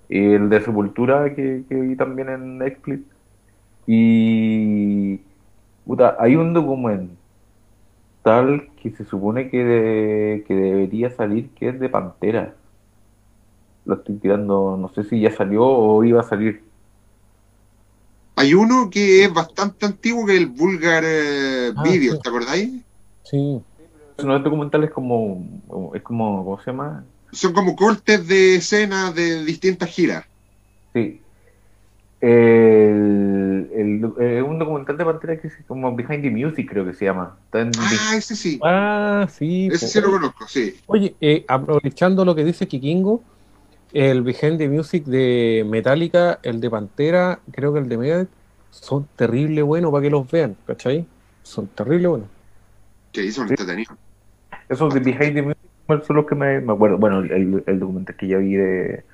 Y el de Sepultura que, que vi también en Netflix. Y hay un documental que se supone que, que debería salir que es de Pantera. Lo estoy tirando, no sé si ya salió o iba a salir. Hay uno que es bastante antiguo que es el Vulgar eh, ah, Video, ¿te acordáis? Sí. No es documental, es como, es como, ¿cómo se llama? Son como cortes de escenas de distintas giras. Sí. El, el, un documental de Pantera que es como Behind the Music, creo que se llama. ah, ese sí. Ah, sí. Ese sí lo conozco, sí. Oye, eh, aprovechando lo que dice Kikingo, el Behind the Music de Metallica, el de Pantera, creo que el de Megadeth, son terrible buenos para que los vean, ¿cachai? Son terrible buenos. Sí, son entretenidos. Esos de Behind the Music son los que me, acuerdo. Bueno, el, el, documental que ya vi de,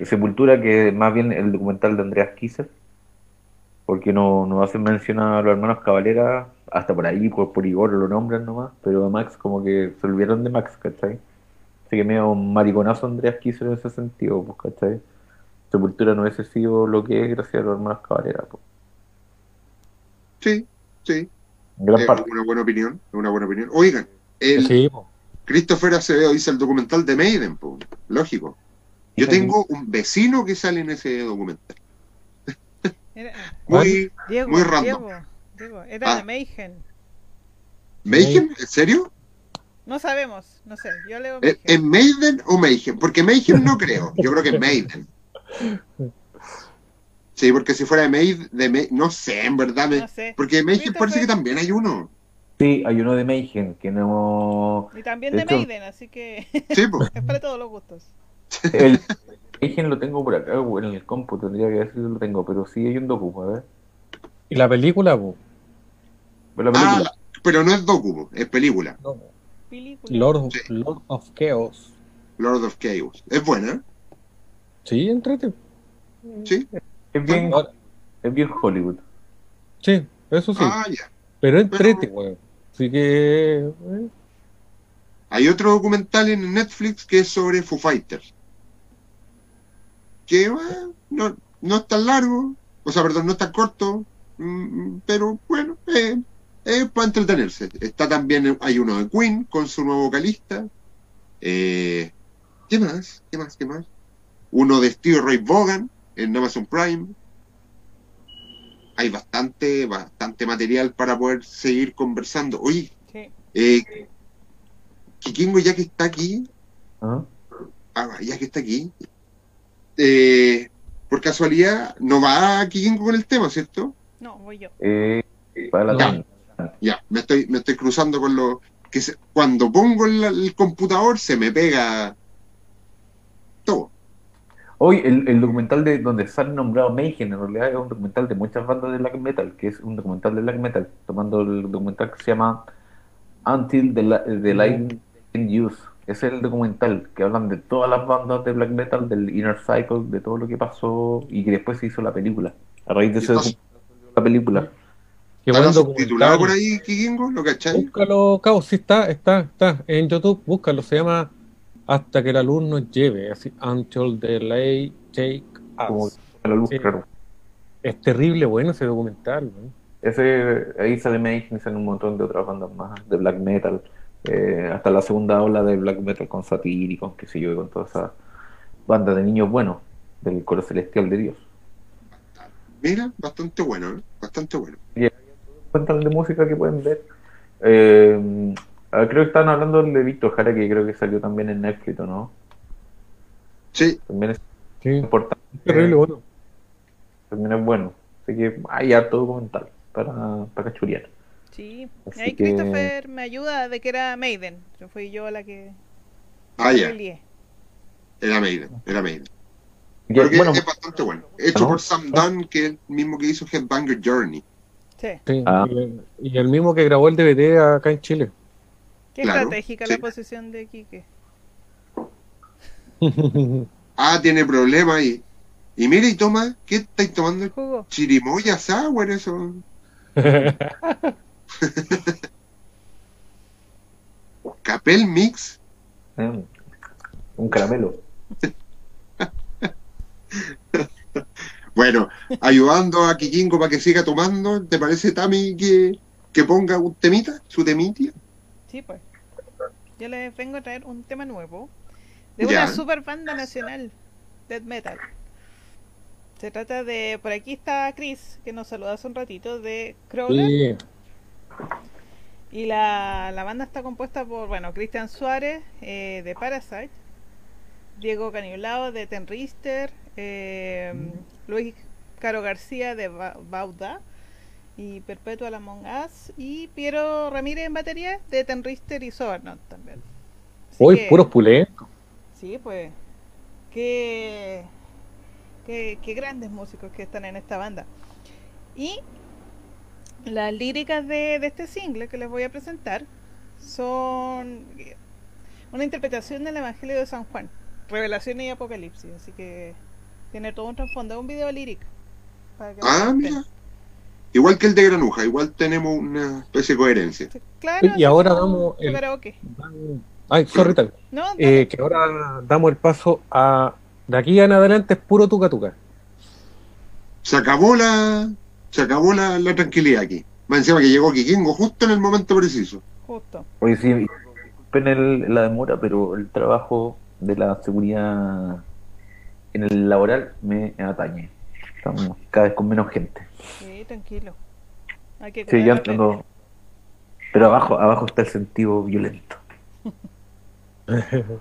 Sepultura, que más bien el documental de Andreas Kisser, porque no, no hacen mención a los hermanos Cabalera, hasta por ahí, por, por Igor lo nombran nomás, pero a Max como que se olvidaron de Max, ¿cachai? Así que medio un mariconazo Andreas Kisser en ese sentido, pues, ¿cachai? Sepultura no hubiese sido lo que es gracias a los hermanos Cabalera, pues. Sí, sí. Gran parte. Una buena opinión, una buena opinión. Oigan, el sí, Christopher Acevedo dice el documental de Maiden, lógico. Yo tengo un vecino que sale en ese documental. muy, muy random. Diego, era de ah. Mayhem. ¿Mayhem? ¿En serio? No sabemos, no sé. Yo leo ¿En, ¿En Maiden o Mayhem? Porque Mayhem no creo. Yo creo que es Maiden. Sí, porque si fuera de Maiden, de no sé, en verdad. No sé. Porque Mayhem parece que también hay uno. Sí, hay uno de Mayhem que no. Y también de, Maiden, así que. Sí, pues. es para todos los gustos. El Mayhem lo tengo por acá, en el compu, tendría que decir que lo tengo, pero sí hay un docu, a ver. ¿Y la película, bu? La película. Ah, pero no es docu, es película. Lord, Lord of Chaos. Lord of Chaos. ¿Es buena? Sí, entrete. Sí. Es bien, es bien Hollywood. Sí, eso sí. Ah, ya. Pero entrete, weón. Así que. Eh. Hay otro documental en Netflix que es sobre Foo Fighters. Que no, no es tan largo, o sea, perdón, no es tan corto, mm, pero bueno, eh, es para entretenerse. Está también, hay uno de Queen con su nuevo vocalista. Eh, ¿Qué más? ¿Qué más? ¿Qué más? Uno de Steve Ray Vaughan en Amazon Prime hay bastante, bastante material para poder seguir conversando. Oye, eh, Kikingo, ya que está aquí, ¿Ah? ah ya que está aquí, eh, por casualidad, no va Kikingo con el tema, ¿cierto? No, voy yo. Eh, para la ya, me estoy, me estoy cruzando con lo que cuando pongo el computador se me pega todo. Hoy el, documental de donde sale nombrado Mayhem en realidad es un documental de muchas bandas de black metal, que es un documental de black metal, tomando el documental que se llama Until the, the Light in Use. Es el documental que hablan de todas las bandas de black metal, del Inner Cycle, de todo lo que pasó y que después se hizo la película. A raíz de ese la película. Qué buen documental. por ahí, Kikingo? ¿Lo cachai? Búscalo, Cabo, sí está, está, está en YouTube, búscalo, se llama hasta que la luz nos lleve, así, until the light take us. la luz, claro. Es terrible bueno ese documental. Ese, ahí sale Mayhem y un montón de otras bandas más de black metal. Eh, hasta la segunda ola de black metal con con qué sé yo, con toda esa banda de niños buenos del coro celestial de Dios. Mira, bastante bueno, ¿eh? bastante bueno. Y cuentan de música que pueden ver. Eh, Ah, creo que están hablando de Víctor Jara, que creo que salió también en Netflix, ¿no? Sí. También es importante. Terrible bueno. También es bueno. Así que hay harto documental para, para cachurear. Sí. y ahí Christopher me ayuda de que era Maiden. Yo fui yo la que. Ah, ya. Era Maiden, era Maiden. Es bastante bueno. Hecho por Sam Dunn, que es el mismo que hizo Headbanger Journey. Sí. Ah. y, el mismo que grabó el DVD acá en Chile. Qué estratégica la posición de Quique. ah, tiene problema ahí. Y mire y toma, ¿qué estáis tomando? Jugo. Chirimoya sour, eso. Capel Mix. Mm, un caramelo. bueno, ayudando a Kikingo para que siga tomando, ¿te parece, Tami, que, que ponga un temita, su temitia? Sí, pues. Yo les vengo a traer un tema nuevo de una super banda nacional, death metal. Se trata de, por aquí está Chris, que nos saludó hace un ratito, de Crawler. Y la, la, banda está compuesta por, bueno, Cristian Suárez, eh, de Parasite, Diego Caniblao, de Tenrister, eh, Luis Caro García, de Bauda, y Perpetua la Among Us y Piero Ramírez en batería de Tenrister y Sobernot también. Uy, puros pulentos. Sí, pues. Qué, qué, qué, grandes músicos que están en esta banda. Y las líricas de, de este single que les voy a presentar son una interpretación del Evangelio de San Juan, Revelación y Apocalipsis, así que tiene todo un trasfondo, un video lírico. ah, mira. Igual que el de Granuja, igual tenemos una especie de coherencia. claro, y ahora damos el... Ay, sorry, tal. Eh, que ahora damos el paso a... De aquí en adelante es puro tuca tuca. Se acabó la... Se acabó la, la tranquilidad aquí. Más encima que llegó Kikingo justo en el momento preciso. Justo. Oye, sí, disculpen la demora, pero el trabajo de la seguridad en el laboral me atañe. Estamos cada vez con menos gente. Sí, tranquilo. Hay que sí, yo entiendo. Pero abajo, abajo está el sentido violento.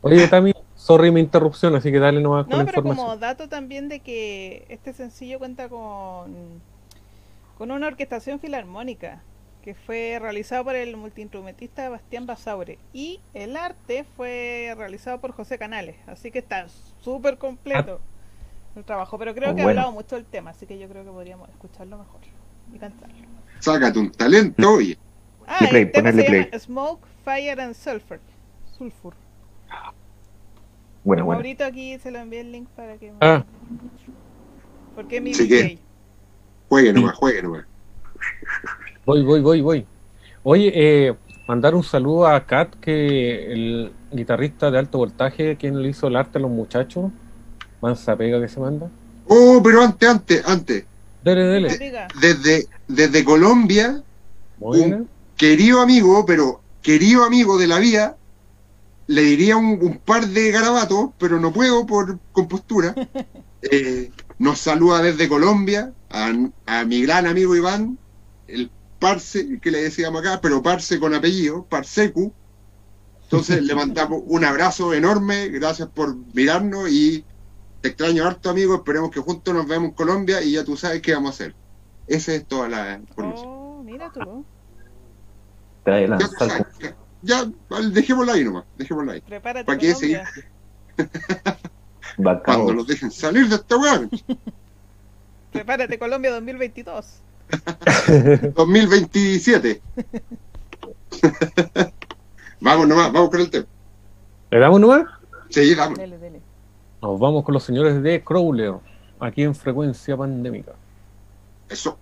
Oye, Tami, sorry mi interrupción, así que dale nomás con no, pero como dato también de que este sencillo cuenta con, con una orquestación filarmónica que fue realizado por el multiinstrumentista Bastián Basaure y el arte fue realizado por José Canales, así que está súper completo el trabajo, pero creo que ha hablado mucho del tema, así que yo creo que podríamos escucharlo mejor y cantarlo. Sácate un talento, oye. Ah, el tema se llama Smoke, Fire and Sulfur. Sulfur. Bueno, bueno. Ahorita aquí se lo envié el link para que... Ah. Porque mi Así que, juegue nomás, juegue nomás. Voy, voy, voy, voy. Oye, eh, mandar un saludo a Kat, que el guitarrista de alto voltaje, quien le hizo el arte a los muchachos. Mansa pega que se manda. Oh, pero antes, antes, antes. Dele, dele. Desde, desde Colombia, un querido amigo, pero querido amigo de la vida, le diría un, par de garabatos, pero no puedo por compostura. Eh, nos saluda desde Colombia a, a mi gran amigo Iván, el Parse, que le decíamos acá, pero Parse con apellido, Parsecu. Entonces le mandamos un abrazo enorme, gracias por mirarnos y te extraño harto amigo, esperemos que juntos nos veamos en Colombia y ya tú sabes qué vamos a hacer. Esa es toda la información. Oh, mira tú. Ya, ya, dejémosla ahí nomás, dejémosla ahí. Prepárate. ¿Para qué seguir? Cuando los dejen salir de este lugar. Prepárate Colombia 2022. 2027. vamos nomás, vamos con el tema. ¿Le damos nomás? Sí, damos. Nos vamos con los señores de Crowler, aquí en frecuencia pandémica. Eso.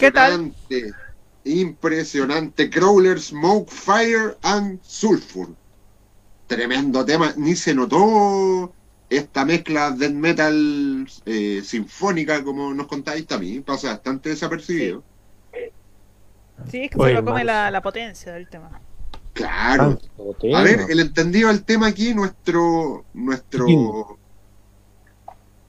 Impresionante. Impresionante. Crawler, Smoke, Fire and Sulfur. Tremendo tema. Ni se notó esta mezcla de metal eh, sinfónica, como nos contáis también. Pasa bastante desapercibido. Sí, es que se lo come la, la, potencia del tema. Claro. Ah, A ver, el entendido del tema aquí, nuestro nuestro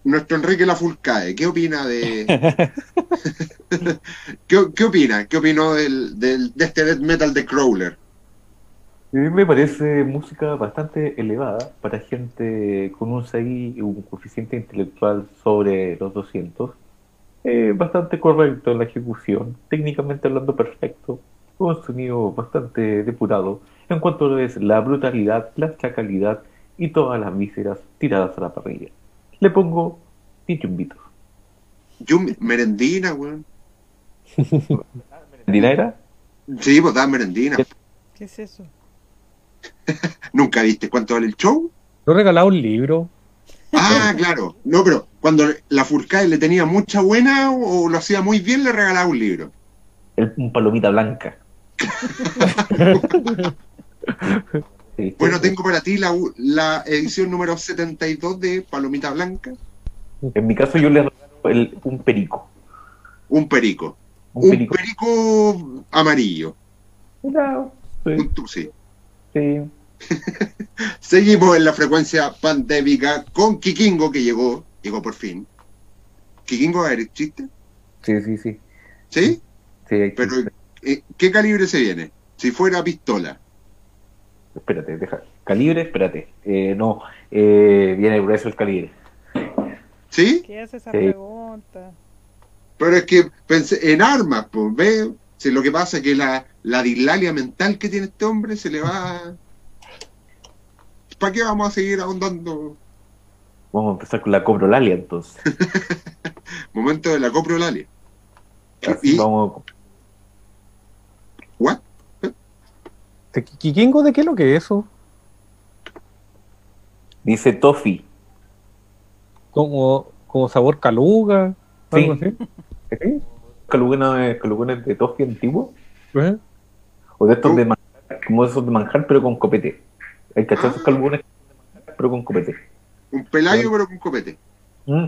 nuestro Enrique Lafulcae, ¿qué opina de ¿Qué, opina? ¿Qué opinó del, del, de este death metal de Crawler? me parece música bastante elevada para gente con un CI y un coeficiente intelectual sobre los 200. Eh, bastante correcto en la ejecución, técnicamente hablando perfecto, con un sonido bastante depurado en cuanto es la brutalidad, la chacalidad y todas las vísceras tiradas a la parrilla. Le pongo 10 chumbitos. merendina, weón. ¿Merendina era? Sí, pues da merendina. ¿Qué es eso? ¿Nunca viste cuánto vale el show? ¿No regalado un libro? Ah, claro. No, pero cuando la Furcae le tenía mucha buena o, lo hacía muy bien, le regalaba un libro. El, un palomita blanca. bueno, tengo para ti la, la, edición número 72 de Palomita Blanca. En mi caso yo le regalo un perico. Un perico. Un, perico. amarillo. No, sí. Sí. Seguimos en la frecuencia pandémica con Kikingo que llegó, llegó por fin. ¿Kikingo eres chiste? Sí, sí, sí. ¿Sí? Sí, Pero eh, ¿qué calibre se viene? Si fuera pistola. Espérate, deja. Calibre, espérate. Eh, no, eh, viene grueso el calibre. ¿Sí? ¿Qué hace esa pregunta? Pero es que pensé en armas, pues, veo. Si lo que pasa es que la, la dislalia mental que tiene este hombre se le va. ¿Para qué vamos a seguir ahondando? Vamos a empezar con la coprolalia entonces. Momento de la coprolalia. y... Vamos. ¿What? ¿Kikingo de qué es lo que es eso? Dice toffee. Como, como sabor caluga, algo así. ¿Sí? ¿Caluga no es, caluga es de toffee antiguo? ¿Eh? O de estos de manjar, como esos de manjar, pero con copete. Hay cachazos ah. pero con copete. Un pelayo, pero con copete. Mm.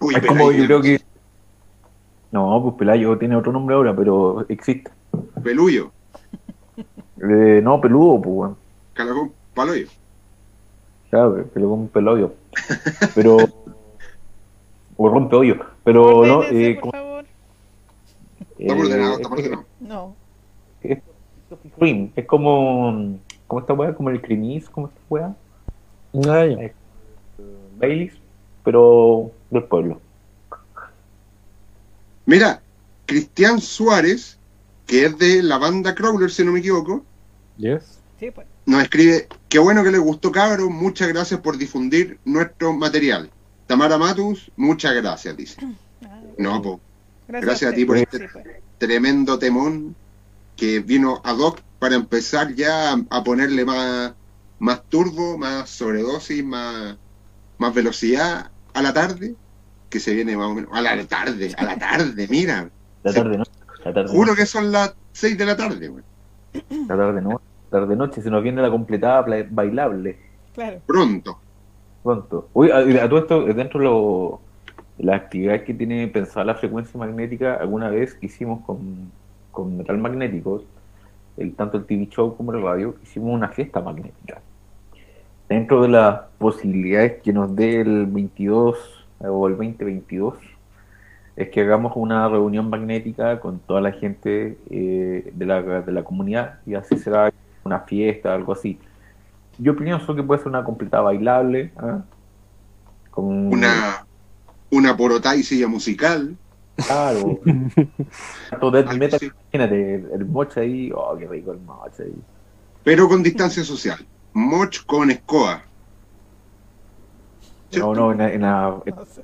Uy, es como yo creo que. No, pues pelayo tiene otro nombre ahora, pero existe. Peluyo. Eh, no, peludo, pues, weón. Calagón, paloyo. Claro, calagón, peloyo. Pero. o rompe hoyo. Pero no. Eh, por favor. Está ordenado, está ordenado. No. Es, es como. ¿Cómo esta weá? Como el cremis, como esta weá. Ah, ya. Eh, Baileys, pero del pueblo. Mira, Cristian Suárez, que es de la banda Crawler, si no me equivoco. Yes. Sí, pues. Nos escribe, qué bueno que les gustó, cabrón, muchas gracias por difundir nuestro material. Tamara Matus, muchas gracias, dice. Ah, no, pues. Gracias, a ti por este pues. tremendo temón que vino ad hoc para empezar ya a, ponerle más, más turbo, más sobredosis, más, más velocidad a la tarde, que se viene más o menos a la tarde, a la tarde, mira. La tarde, ¿no? Juro que son las 6 de la tarde, güey. La tarde, ¿no? La tarde noche, se nos viene la completada bailable. Claro. Pronto. Pronto. Uy, a, todo esto, dentro de las actividades que tiene pensada la frecuencia magnética, alguna vez hicimos con, con metal magnéticos, el, tanto el TV show como el radio, hicimos una fiesta magnética. Dentro de las posibilidades que nos dé el 22 o el 2022, es que hagamos una reunión magnética con toda la gente eh, de, la, de la comunidad y así será una fiesta, algo así. Yo pienso que puede ser una completa bailable. ¿ah? Con... Una, una porotá y silla musical. Claro. Todo el meta, imagínate, el moch ahí, oh, qué rico el moch ahí. Pero con distancia social. Moch con escoa. No, no, en la,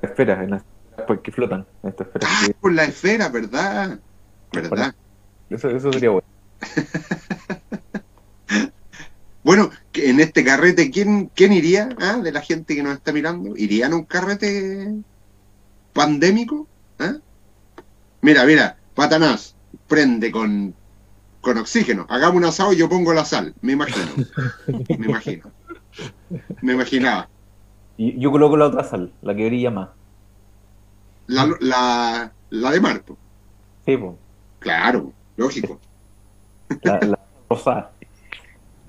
esfera, en las porque flotan. En esta esfera. Ah, por la esfera, ¿verdad? ¿Verdad? Eso, eso sería bueno. Bueno, en este carrete, ¿quién, quién iría ah, de la gente que nos está mirando? ¿Irían a un carrete pandémico? ¿Ah? Mira, mira, Patanás, prende con, con oxígeno. Hagamos un asado y yo pongo la sal. Me imagino. Me imagino. Me imaginaba. Y yo coloco la otra sal, la que brilla más. La, la, la de Marco. Sí, pues. Claro, lógico. La, la.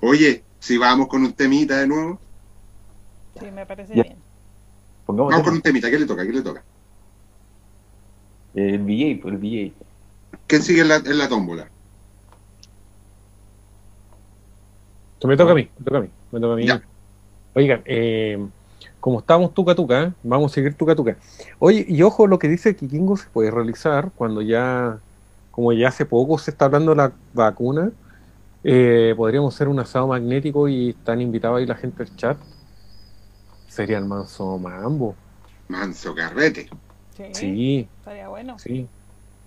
Oye, si vamos con un temita de nuevo. Sí, me parece Ya. bien. Pongamos Vamos con un temita. ¿Qué le toca? ¿Qué le toca? el VJ, pues el VJ. ¿Quién sigue en la, en la tómbola? Esto me toca a mí, me toca a mí, me toca a mí. Ya. Oigan, eh, como estamos tuca tuca, ¿eh? vamos a seguir tuca tuca. Oye, y ojo, lo que dice Kikingo se puede realizar cuando ya, como ya hace poco se está hablando de la vacuna, eh, podríamos hacer un asado magnético y están invitados ahí la gente del chat. Sería el manso mambo. Manso carrete. Sí, Sí, estaría bueno. sí.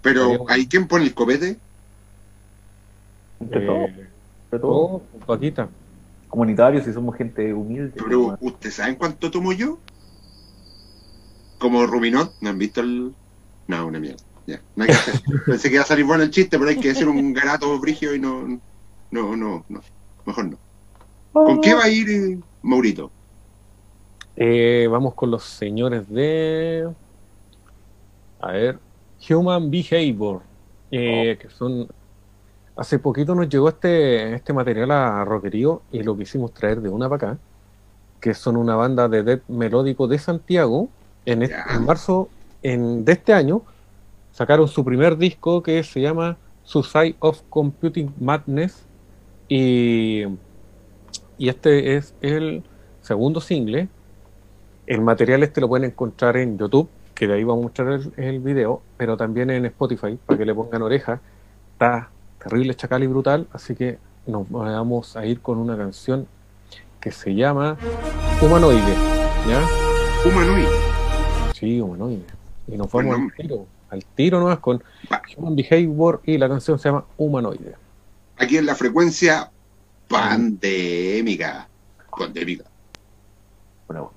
Pero, ¿hay quién pone el copete? Entre Eh, todos, entre todos. oh, Paquita. Comunitarios y somos gente humilde. Pero, ¿ustedes saben cuánto tomo yo? Como Ruminot, ¿no han visto el...? No, una mierda. Ya, nada que hacer. Pensé que iba a salir bueno el chiste, pero hay que hacer un garato brigio y no... No, no, no. Mejor no. ¿Con qué va a ir eh, Maurito? Eh, vamos con los señores de. A ver. Human Behavior. eh, Que son. Hace poquito nos llegó este, este material a Roquerío y lo quisimos traer de una para acá. Que son una banda de death melódico de Santiago. En, este- en marzo en- de este año sacaron su primer disco que se llama Suicide of Computing Madness. Y, y este es el segundo single. El material este lo pueden encontrar en YouTube, que de ahí vamos a mostrar el, el video, pero también en Spotify, para que le pongan oreja. Está terrible, chacal y brutal, así que nos vamos a ir con una canción que se llama Humanoide. ¿Ya? Humanoid. Sí, Humanoide. Y nos vamos al tiro, al tiro nomás con Va. Human Behavior y la canción se llama Humanoide. Aquí en la frecuencia pandémica. Pandémica. Bueno,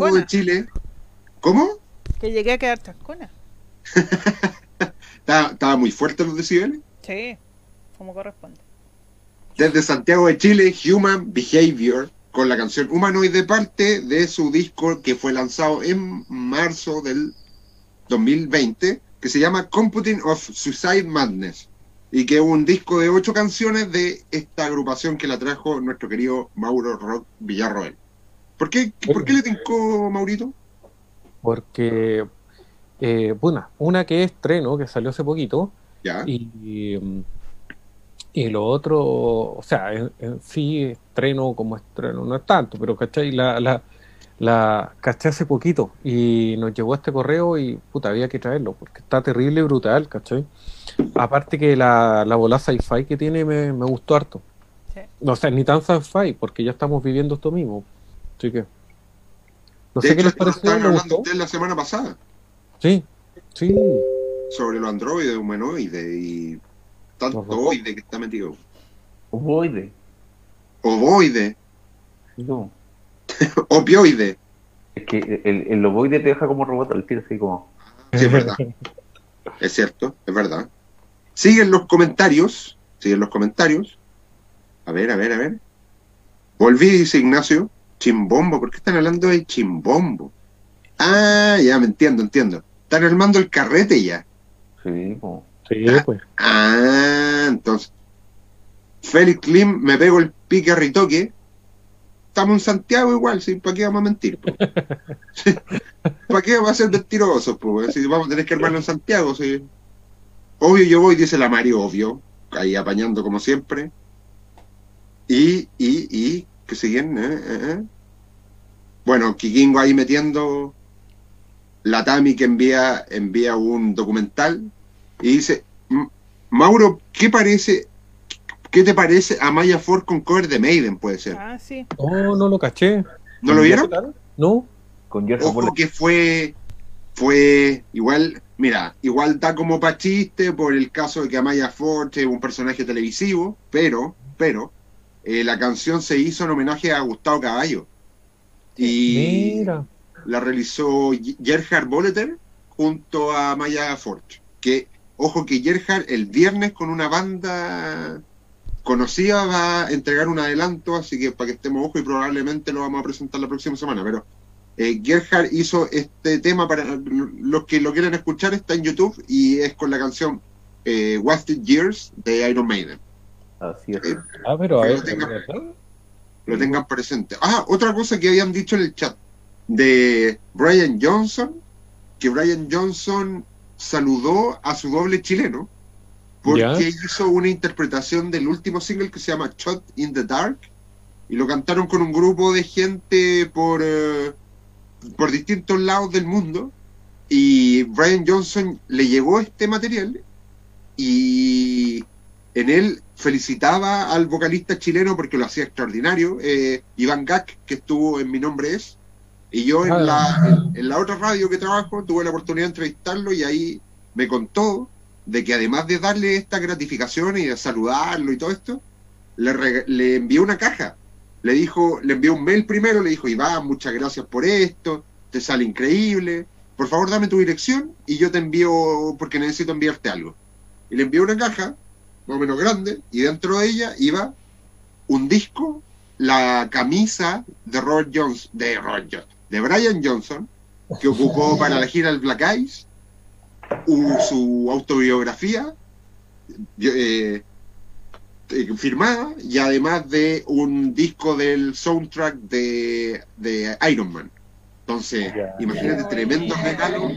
Santiago de Chile. ¿Cómo? Que llegué a quedar chascona. ¿Estaba, muy fuerte los decibeles? Sí, como corresponde. Desde Santiago de Chile, Human Behavior, con la canción Humanoide, parte de su disco que fue lanzado en marzo del 2020, que se llama Computing of Suicide Madness, y que es un disco de ocho canciones de esta agrupación que la trajo nuestro querido Mauro Rock Villarroel. ¿Por qué, ¿por qué le tincó Maurito? Porque eh, una, una que es Treno, que salió hace poquito. Y, y, lo otro, o sea, en, sí, estreno como estreno, no es tanto, pero ¿cachai? La, la, la caché hace poquito y nos llegó este correo y puta, había que traerlo porque está terrible y brutal, ¿cachai? Aparte que la, la bola sci-fi que tiene me, me gustó harto. No, o sea, ni tan sci-fi porque ya estamos viviendo esto mismo. Así que. No sé qué les pareció. hablando de la semana pasada. Sí, sí. Sobre los androides, humanoides y tanto oide que está metido. Ovoide. Ovoide. No. Opioide. Es que el, el ovoide te deja como robot al tiro, así como. Sí, es verdad. es cierto, es verdad. Siguen los comentarios. Siguen los comentarios. A ver, a ver, a ver. Volví, dice Ignacio. Chimbombo. ¿Por qué están hablando de chimbombo? Ah, ya me entiendo, entiendo. Están armando el carrete ya. Sí, sí pues. Ah, entonces. Félix Klim me pego el pique a ritoque. Estamos en Santiago igual, ¿sí? ¿para qué vamos a mentir? ¿Para qué vamos a ser mentirosos? Pues? Si vamos a tener que armarlo en Santiago, ¿sí? Obvio yo voy, dice la Mario, obvio. Ahí apañando como siempre. Y, y, y, que siguen, ¿eh? ¿Eh? ¿Eh? Bueno, Kikingo ahí metiendo la Tami que envía, envía un documental y dice, Mauro, ¿qué parece? ¿Qué te parece a Maya Ford con cover de Maiden, puede ser? Ah, sí. Oh, no lo caché. ¿No lo vieron? No. Con Ojo que fue, fue igual, mira, igual da como pa' chiste por el caso de que Amaya Ford es un personaje televisivo, pero, pero, eh, la canción se hizo en homenaje a Gustavo Caballo. Y, Mira la realizó Gerhard Boleter junto a Maya Forge. Que, ojo que Gerhard el viernes con una banda conocida va a entregar un adelanto, así que para que estemos ojo y probablemente lo vamos a presentar la próxima semana. Pero eh, Gerhard hizo este tema para los que lo quieran escuchar, está en YouTube y es con la canción eh, Wasted Years de Iron Maiden. Así es. Eh, ah, pero a ver, lo tengan presente. Ah, otra cosa que habían dicho en el chat de Brian Johnson, que Brian Johnson saludó a su doble chileno porque hizo una interpretación del último single que se llama Shot in the Dark y lo cantaron con un grupo de gente por, eh, por distintos lados del mundo y Brian Johnson le llegó este material y en él felicitaba al vocalista chileno porque lo hacía extraordinario, eh, Iván Gack, que estuvo en Mi Nombre Es, y yo en, la, en, la otra radio que trabajo tuve la oportunidad de entrevistarlo y ahí me contó de que además de darle esta gratificación y de saludarlo y todo esto, le, le envió una caja. Le dijo, le envió un mail primero, le dijo, Iván, muchas gracias por esto, te sale increíble, por favor dame tu dirección y yo te envío, porque necesito enviarte algo. Y le envió una caja, más o menos grande, y dentro de ella iba un disco, la camisa de Robert Jones, de Robert Jones, de Brian Johnson, que ocupó para la gira el Black Eyes, su autobiografía eh, eh, firmada y además de un disco del soundtrack de, Iron Man. Entonces, imagínate, tremendo regalo,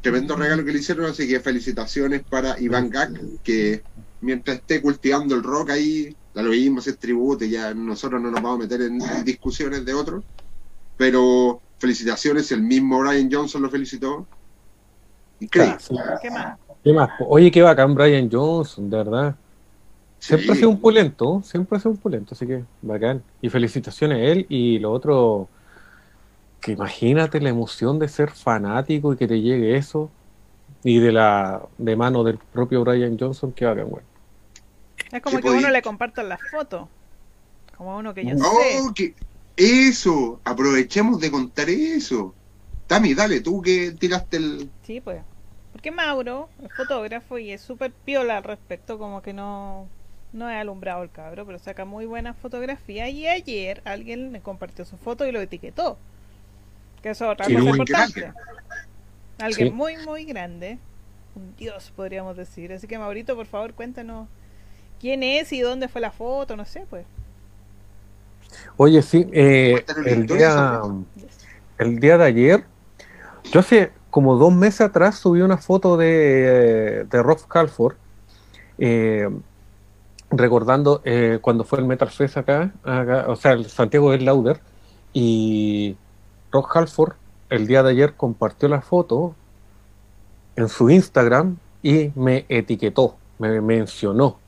tremendo regalo que le hicieron, así que felicitaciones para Iván Gack, que mientras esté cultivando el rock ahí, lo mismo es tributo, ya nosotros no nos vamos a meter en discusiones de otros, pero felicitaciones, el mismo Brian Johnson lo felicitó. Increíble. ¿Qué más? ¿Qué más? Oye, qué bacán Brian Johnson, de verdad. Siempre ha sido un pulento, siempre ha sido un pulento, así que bacán. Y felicitaciones a él y lo otro, que imagínate la emoción de ser fanático y que te llegue eso y de la de mano del propio Brian Johnson, qué bacán, Es como que uno le compartan las fotos. Como uno que yo oh, Que eso, aprovechemos de contar eso. Tami, dale, tú que tiraste el... Sí, pues. Porque Mauro es fotógrafo y es súper piola al respecto, como que no, no he alumbrado el cabro, pero saca muy buenas fotografías. Y ayer alguien le compartió su foto y lo etiquetó. Que eso es otra cosa importante. Alguien muy, muy grande. Un dios, podríamos decir. Así que, Maurito, por favor, cuéntanos quién es y dónde fue la foto, no sé, pues. Oye, sí, eh, el, día, el día de ayer, yo hace como dos meses atrás subí una foto de, de Rob Calford, eh, recordando eh, cuando fue el Metal Fest acá, o sea, el Santiago del Lauder, y Rob Halford el día de ayer compartió la foto en su Instagram y me etiquetó, me mencionó.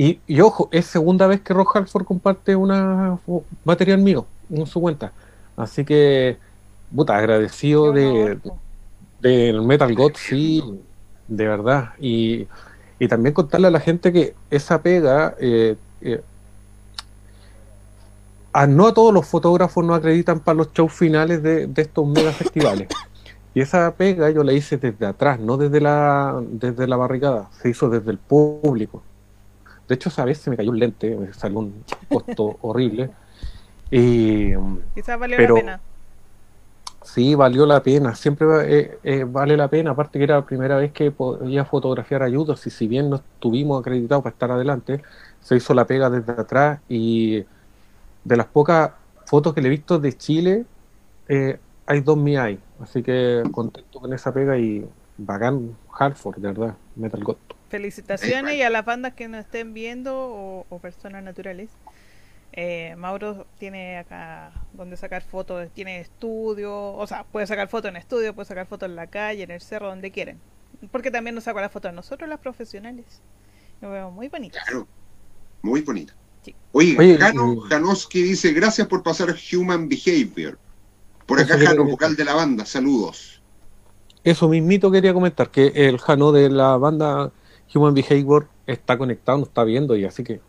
Y, ojo, es segunda vez que Rob Halford comparte una material mío en su cuenta. Así que, puta, agradecido de, del Metal God, sí, de verdad. Y, y, también contarle a la gente que esa pega eh, eh, no a todos los fotógrafos nos acreditan para los shows finales de, estos mega festivales. Y esa pega yo la hice desde atrás, no desde la, desde la barricada, se hizo desde el público. De hecho, esa vez se me cayó un lente, me salió un costo horrible. Y, Quizás valió la pena. Sí, valió la pena, siempre eh, eh, vale la pena, aparte que era la primera vez que podía fotografiar ayudas y si bien no estuvimos acreditados para estar adelante, se hizo la pega desde atrás y de las pocas fotos que le he visto de Chile, eh, hay dos hay. Así que contento con esa pega y bacán Hartford, de verdad, Metal God. Felicitaciones y a las bandas que nos estén viendo o, personas naturales. Eh, Mauro tiene acá donde sacar fotos, tiene estudio, o sea, puede sacar fotos en estudio, puede sacar fotos en la calle, en el cerro, donde quieren. Porque también nos saca las fotos a nosotros, las profesionales. Nos vemos muy bonitas. Claro, muy bonita. Oye, Jano Janoski dice, gracias por pasar Human Behavior. Por acá Jano, vocal de la banda, saludos. Eso mismito quería comentar, que el Jano de la banda Human Behavior está conectado, nos está viendo, y así que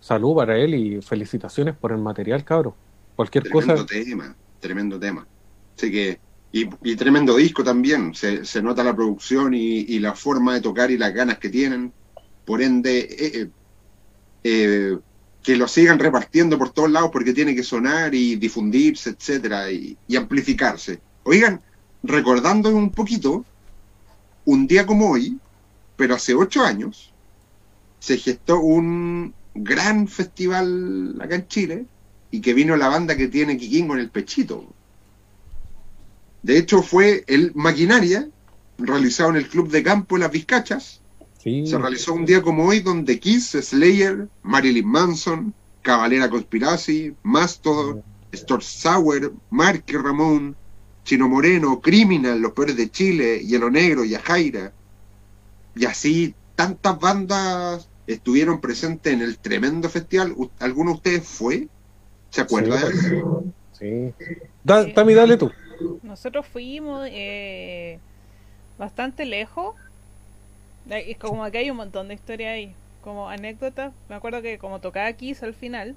salud para él y felicitaciones por el material, cabro. Cualquier tremendo cosa. tema, tremendo tema. Así que, y, tremendo disco también, se, nota la producción y, la forma de tocar y las ganas que tienen. Por ende, eh, eh, eh que lo sigan repartiendo por todos lados porque tiene que sonar y difundirse, etcétera, y, amplificarse. Oigan, recordando un poquito, un día como hoy, pero hace ocho años, se gestó un gran festival acá en Chile y que vino la banda que tiene Kikingo en el pechito. De hecho, fue el Maquinaria, realizado en el Club de Campo Las Vizcachas, se realizó un día como hoy donde Kiss, Slayer, Marilyn Manson, Cavalera Conspiracy, Mastodon, Storm Sauer, Mark Ramón, Chino Moreno, Criminal, Los Peores de Chile, Hielo Negro, Yajaira. Y así tantas bandas estuvieron presentes en el tremendo festival. ¿Alguno de ustedes fue? ¿Se acuerda de eso? Sí. Tami, dale tú. Nosotros fuimos eh, bastante lejos es como que hay un montón de historias ahí, como anécdotas. Me acuerdo que como tocaba Kiss al final,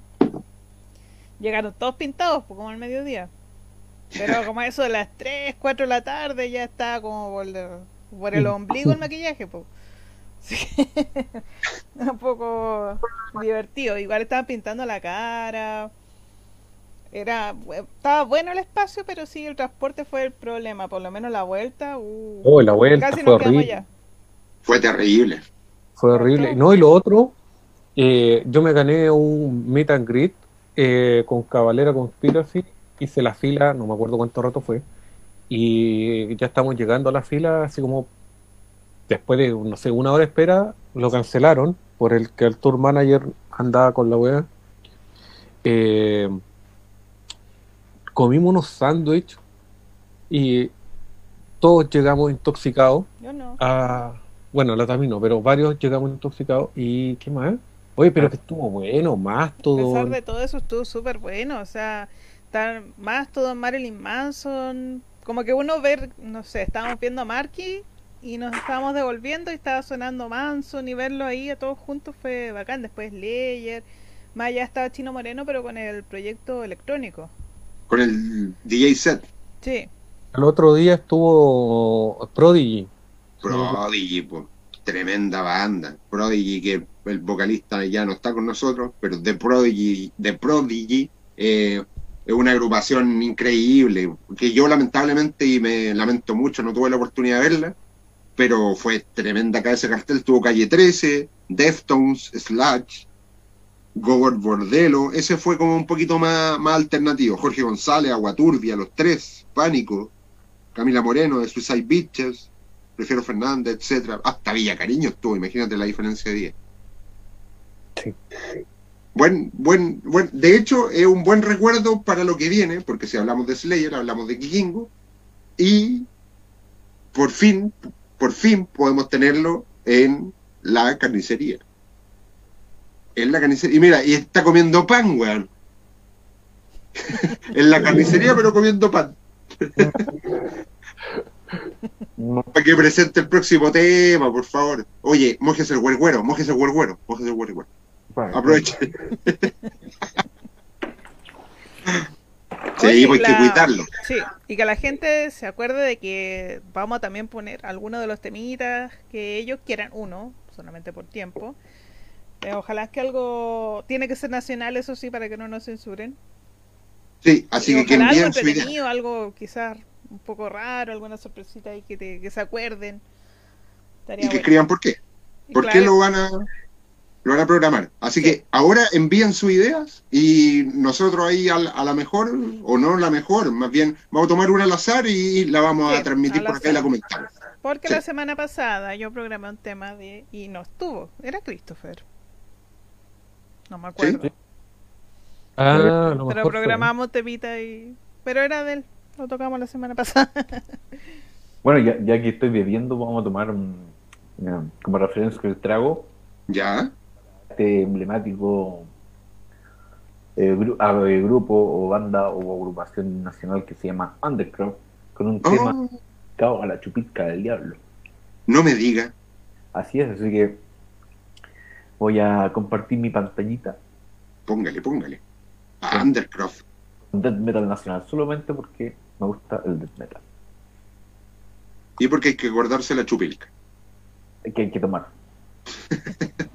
llegaron todos pintados, pues, como al mediodía. Pero como eso de las 3, 4 de la tarde ya estaba como por, el ombligo el maquillaje, pues. un poco divertido. Igual estaban pintando la cara. Era, estaba bueno el espacio, pero sí el transporte fue el problema. Por lo menos la vuelta. Uh, oh, la vuelta casi fue nos allá. Fue terrible. Fue horrible. No, y lo otro, eh, yo me gané un meet and greet eh, con Cabalera Conspiracy, hice la fila, no me acuerdo cuánto rato fue, y ya estamos llegando a la fila, así como después de, no sé, una hora de espera, lo cancelaron por el que el tour manager andaba con la wea. Eh, comimos unos sándwiches y todos llegamos intoxicados Yo no. a, bueno, la también no, pero varios llegamos intoxicados y ¿qué más? Oye, pero que estuvo bueno, más todo. A pesar de todo eso estuvo súper bueno, o sea, estar más todo Marilyn Manson, como que uno ver, no sé, estábamos viendo a Marky y nos estábamos devolviendo y estaba sonando Manson y verlo ahí a todos juntos fue bacán, después Leyer, Más allá estaba Chino Moreno, pero con el proyecto electrónico. Con el DJ set. Sí. El otro día estuvo Prodigy. Prodigy, pues, tremenda banda. Prodigy, que el vocalista ya no está con nosotros, pero de Prodigy, de Prodigy eh, es una agrupación increíble, que yo lamentablemente, y me lamento mucho, no tuve la oportunidad de verla, pero fue tremenda acá ese cartel, tuvo Calle 13, Deftones, Sludge, Gobert Bordelo, ese fue como un poquito más, más alternativo, Jorge González, Aguaturbia, Los Tres, Pánico, Camila Moreno de Suicide Beaches, Prefiero Fernández, etcétera, hasta Villa Cariño estuvo, imagínate la diferencia de día. Sí. Buen, buen, buen, de hecho, es un buen recuerdo para lo que viene, porque si hablamos de Slayer, hablamos de Kikingo, y por fin, por fin podemos tenerlo en la carnicería. En la carnicería. Y mira, y está comiendo pan, weón. en la carnicería, pero comiendo pan. Para que presente el próximo tema, por favor. Oye, mojese el huerguero, mojese el huerguero, mojese el huerguero. Aproveche. sí, pues hay que cuidarlo. Sí, y que la gente se acuerde de que vamos a también poner algunos de los temitas que ellos quieran, uno, solamente por tiempo. Eh, ojalá que algo tiene que ser nacional, eso sí, para que no nos censuren. Sí, así que que algo entretenido, algo quizás un poco raro, alguna sorpresita ahí que, te, que se acuerden. y que escriban por qué. ¿Por qué lo van a lo van a programar. Así que ahora envían sus ideas y nosotros ahí a, la mejor, o no la mejor, más bien vamos a tomar una al azar y la vamos a transmitir por acá y la comentamos. Porque la semana pasada yo programé un tema de y no estuvo, era Christopher. No me acuerdo. Ah, pero programamos temita y pero era de él, lo tocamos la semana pasada. bueno, ya, ya que estoy bebiendo, vamos a tomar como referencia el trago. Ya este emblemático eh, eh, grupo o banda o agrupación nacional que se llama Undercroft, con un tema oh. dedicado a la chupitca del diablo. No me diga. Así es, así que voy a compartir mi pantallita. Póngale, póngale. A Undercroft. Death Metal Nacional, solamente porque me gusta el Death Metal. Y porque hay que guardarse la chupilca. Que hay que tomar.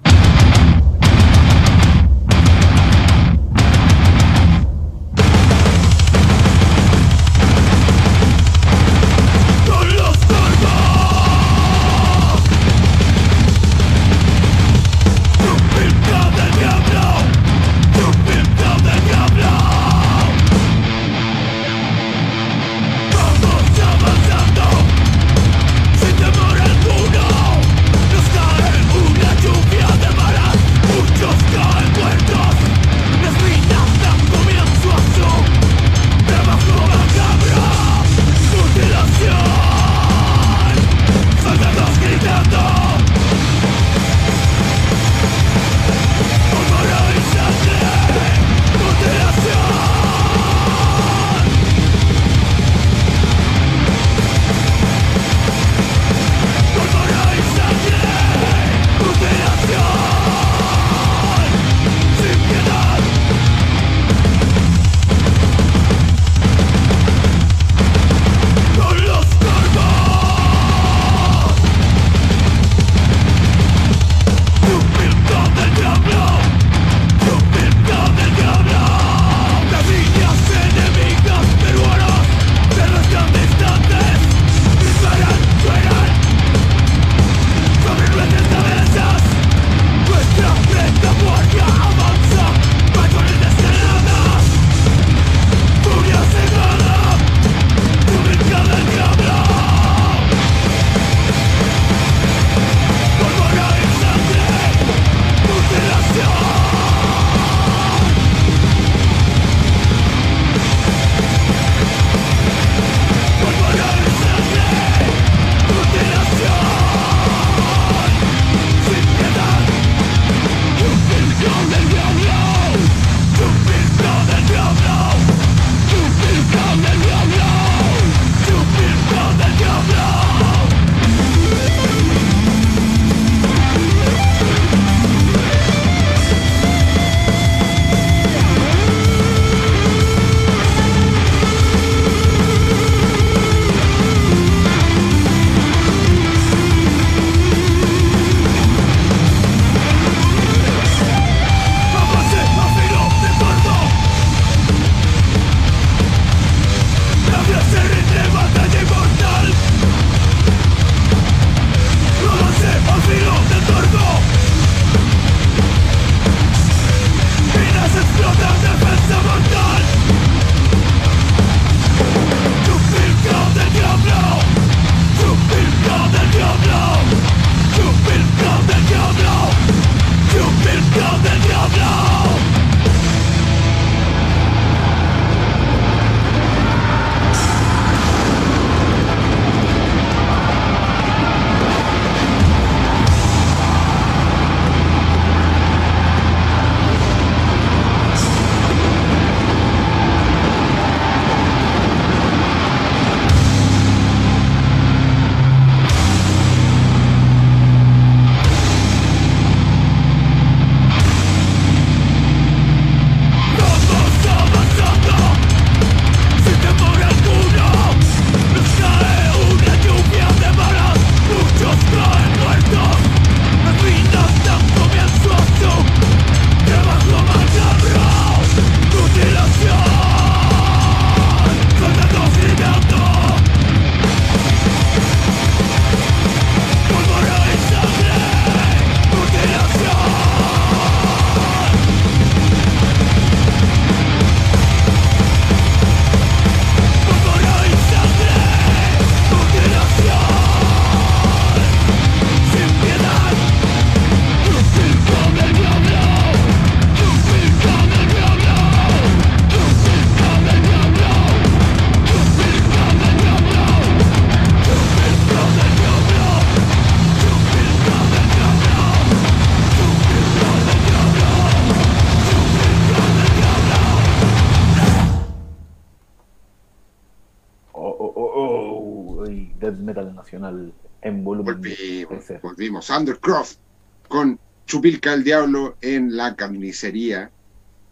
Chupilca el Diablo en la carnicería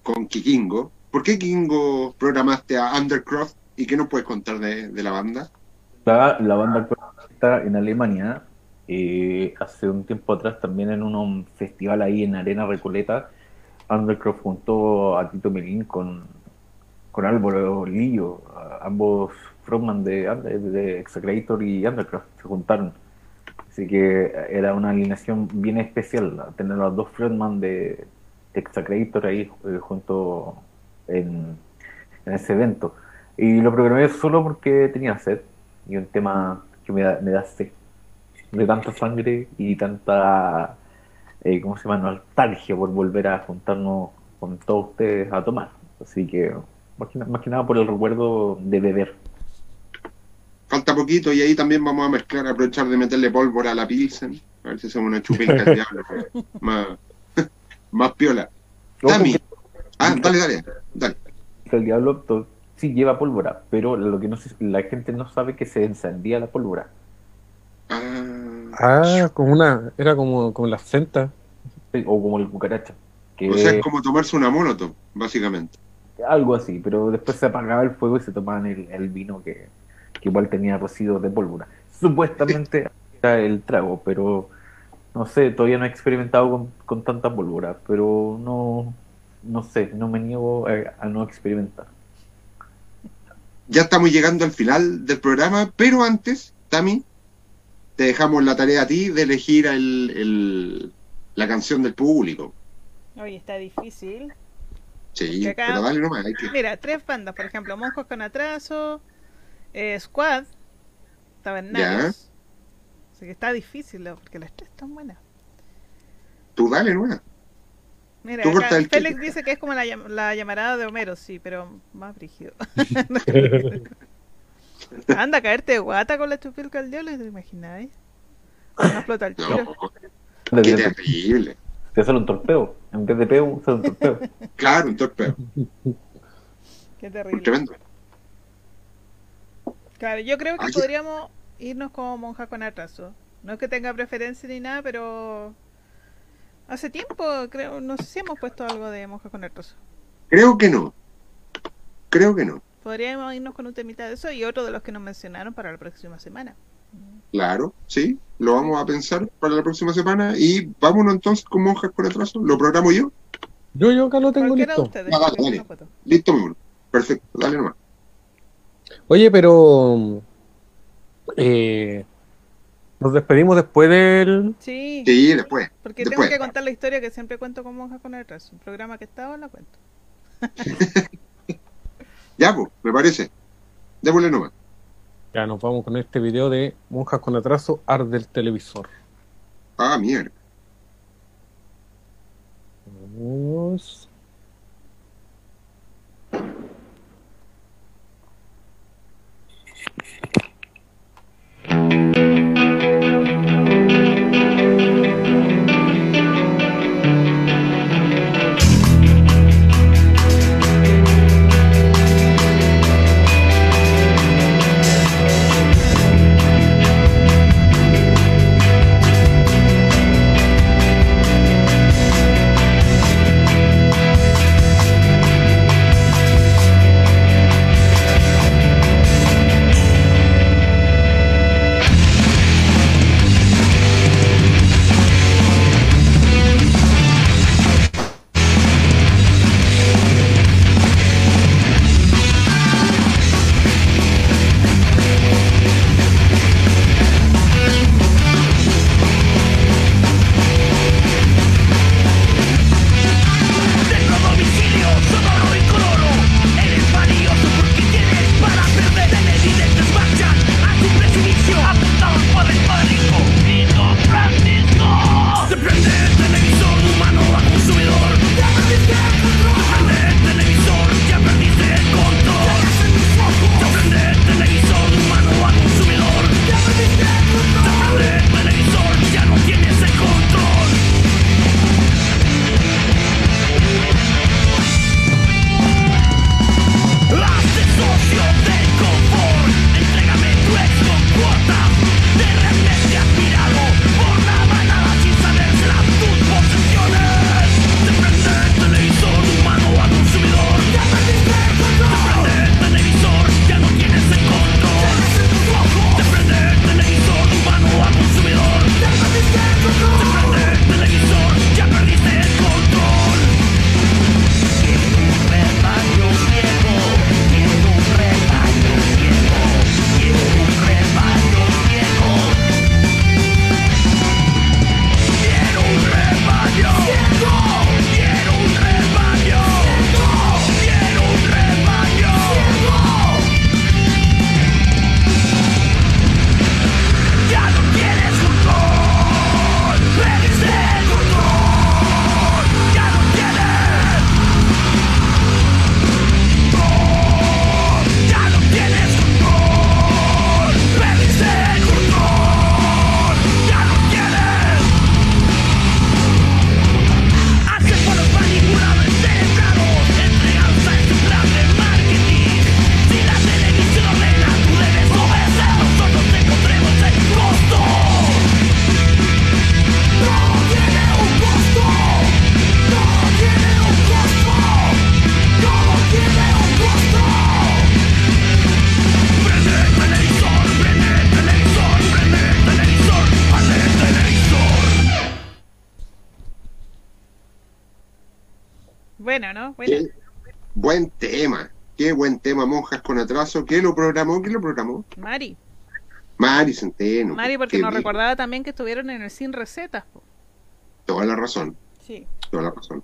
con Kikingo. ¿Por qué Kikingo programaste a Undercroft y qué nos puedes contar de, la banda? La, la banda está en Alemania. Eh, hace un tiempo atrás también en un festival ahí en Arena Recoleta, Undercroft juntó a Tito Melín con, con Álvaro Lillo, ambos frontman de, de Execrator y Undercroft se juntaron. Así que era una alineación bien especial, tener a los dos frontman de Execrator ahí eh, junto en, ese evento. Y lo programé solo porque tenía sed y un tema que me da, me da sed de tanta sangre y tanta, eh, ¿cómo se llama?, nostalgia por volver a juntarnos con todos ustedes a tomar. Así que, más que, nada por el recuerdo de beber. Falta poquito y ahí también vamos a mezclar, aprovechar de meterle pólvora a la Pilsen, a ver si hacemos una chupinca de diablo, más, más piola. Tami. Ah, dale, dale, dale. El diablo sí lleva pólvora, pero lo que no la gente no sabe que se encendía la pólvora. Ah, ah como una, era como, como la centa. O como el cucaracha. Que... O sea, es como tomarse una molotov, básicamente. Algo así, pero después se apagaba el fuego y se tomaban el, vino que, igual tenía residuos de pólvora. Supuestamente era el trago, pero no sé, todavía no he experimentado con, con tanta pólvora, pero no, no sé, no me niego a, no experimentar. Ya estamos llegando al final del programa, pero antes, Tami, te dejamos la tarea a ti de elegir el, la canción del público. Oye, está difícil. Sí, pero dale nomás. Mira, tres bandas, por ejemplo, Monjos con Atraso, eh, Squad, Tabernarios. Así que está difícil, porque las tres están buenas. Tú dale nomás. Mira, acá, Félix dice que es como la, la, llamarada de Homero, sí, pero más brígido. Anda a caerte de guata con la chupilca del diablo, ¿te imagináis? No explota el tiro. No, qué terrible. Se hace un torpeo. En vez de peo, se hace un torpeo. claro, un torpeo. Qué terrible. Tremendo. Claro, yo creo que podríamos irnos como monja con atraso. No es que tenga preferencia ni nada, pero hace tiempo, creo, no sé si hemos puesto algo de monja con atraso. Creo que no. Creo que no. Podríamos irnos con un temita de eso y otro de los que nos mencionaron para la próxima semana. Claro, sí, lo vamos a pensar para la próxima semana y vámonos entonces con monjas con atraso. ¿Lo programo yo? Yo, yo acá lo tengo listo. Ah, listo, mi Perfecto, dale nomás. Oye, pero eh, nos despedimos después del. Sí, sí después. Porque tengo que contar la historia que siempre cuento con monjas con atraso. Un programa que estaba, la cuento. Ya, pues, me parece. Démosle nomás. Ya nos vamos con este video de Monjas con atraso, arde el televisor. Ah, mierda. Vamos. Atraso. ¿Qué lo programó? ¿Quién lo programó? Mari. Mari Centeno. Mari, porque nos recordaba también que estuvieron en el Sin Recetas. Toda la razón. Sí. Toda la razón.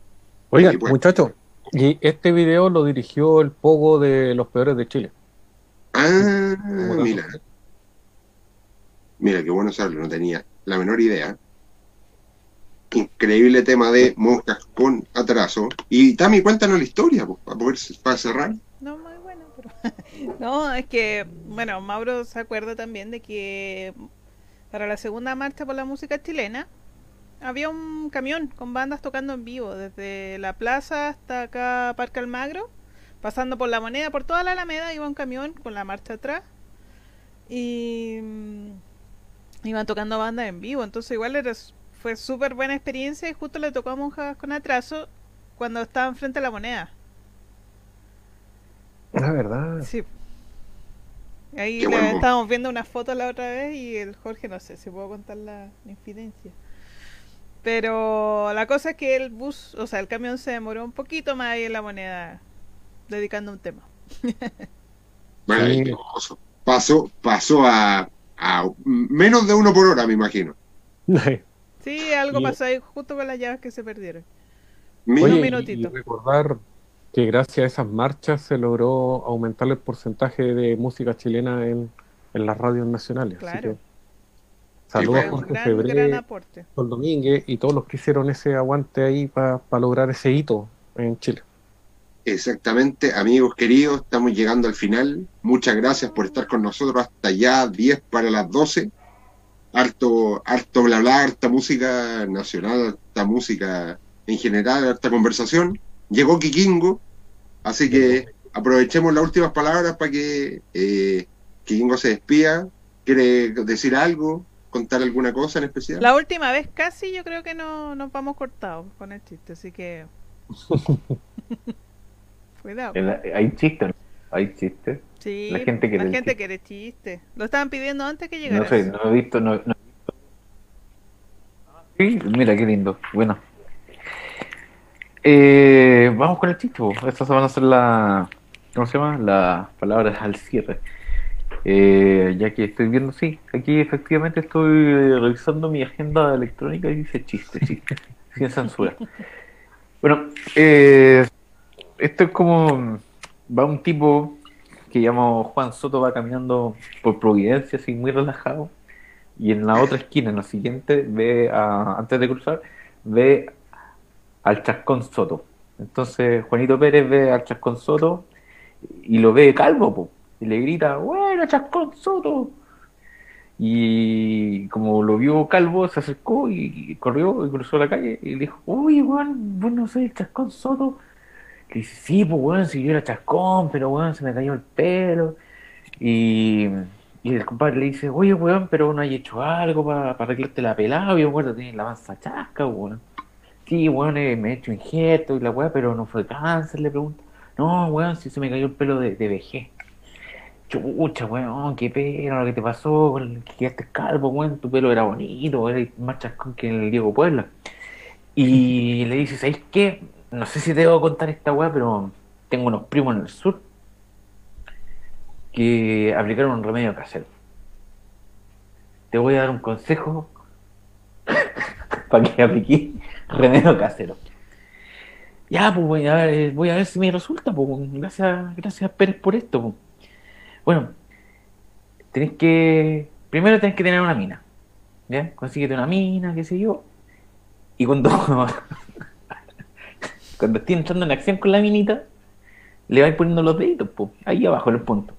Oigan, pues. muchachos, y este video lo dirigió el Pogo de los Peores de Chile. Ah, mira. Mira, qué bueno saberlo, no tenía la menor idea. Increíble tema de monjas con atraso. Y Tami, cuéntanos la historia, para poder para cerrar. No, es que, bueno, Mauro se acuerda también de que para la segunda marcha por la música chilena había un camión con bandas tocando en vivo, desde la plaza hasta acá Parque Almagro, pasando por la moneda, por toda la Alameda iba un camión con la marcha atrás y mm, iban tocando bandas en vivo, entonces igual era, fue súper buena experiencia y justo le tocó a Monjas con atraso cuando estaban frente a la moneda. La ah, verdad. Sí. Ahí estábamos viendo una foto la otra vez y el Jorge, no sé si puedo contar la, infidencia. Pero la cosa es que el bus, o sea, el camión se demoró un poquito más ahí en la moneda dedicando un tema. Maravilloso. Pasó, pasó a, a, menos de uno por hora, me imagino. sí, algo pasó ahí justo con las llaves que se perdieron. un minutito. recordar que gracias a esas marchas se logró aumentar el porcentaje de música chilena en, las radios nacionales. Claro. saludos a Jorge Febré, Sol Domínguez y todos los que hicieron ese aguante ahí para lograr ese hito en Chile. Exactamente, amigos queridos, estamos llegando al final. Muchas gracias por estar con nosotros hasta ya 10 para las 12. Harto, harto bla bla, harta música nacional, harta música en general, harta conversación llegó Kikingo, así que aprovechemos las últimas palabras para que eh, Kikingo se despida. ¿Quiere decir algo? ¿Contar alguna cosa en especial? La última vez casi yo creo que no nos vamos cortados con el chiste, así que... Cuidado. hay chistes, hay chistes. Sí, la gente quiere, la gente quiere chiste. Lo estaban pidiendo antes que llegara. No sé, no he visto, no, no... Sí, mira qué lindo. Bueno, eh, vamos con el chiste. Estas van a ser la. ¿Cómo se llama? Las palabras al cierre. Eh, ya que estoy viendo, sí, aquí efectivamente estoy revisando mi agenda electrónica y dice chiste, chiste, sin censura. Bueno, eh, esto es como. Va un tipo que llamo Juan Soto, va caminando por Providencia, así muy relajado. Y en la otra esquina, en la siguiente, ve a, antes de cruzar, ve al Chascón Soto. Entonces Juanito Pérez ve al Chascón Soto y lo ve calvo, y le grita, bueno, Chascón Soto. Y como lo vio calvo, se acercó y, corrió y cruzó la calle y le dijo, uy, weón, vos no soy el Chascón Soto. Le dice, sí, pues weón, si yo era Chascón, pero weón, se me cayó el pelo. Y, el compadre le dice, oye, weón, pero no hay hecho algo para arreglarte la pelada, weón, tienes la manza chasca, weón sí, weón, eh, me he hecho injerto y la weá, pero no fue cáncer, le pregunta. No, weón, si se me cayó el pelo de, de vejez. Chucha, weón, qué pena lo que te pasó, que quedaste calvo, weón, tu pelo era bonito, era más chascón que el Diego Puebla. Y le dice, ¿sabéis qué? No sé si te debo contar esta weá, pero tengo unos primos en el sur que aplicaron un remedio casero. Te voy a dar un consejo para que apliqué remedio casero. Ya, pues voy a ver, voy a ver si me resulta, pues. Gracias, gracias Pérez por esto, pues. Bueno, tenés que. Primero tenés que tener una mina. ¿Ya? Consíguete una mina, qué sé yo. Y cuando. cuando estés entrando en acción con la minita, le vais poniendo los deditos, pues. Ahí abajo, en el punto.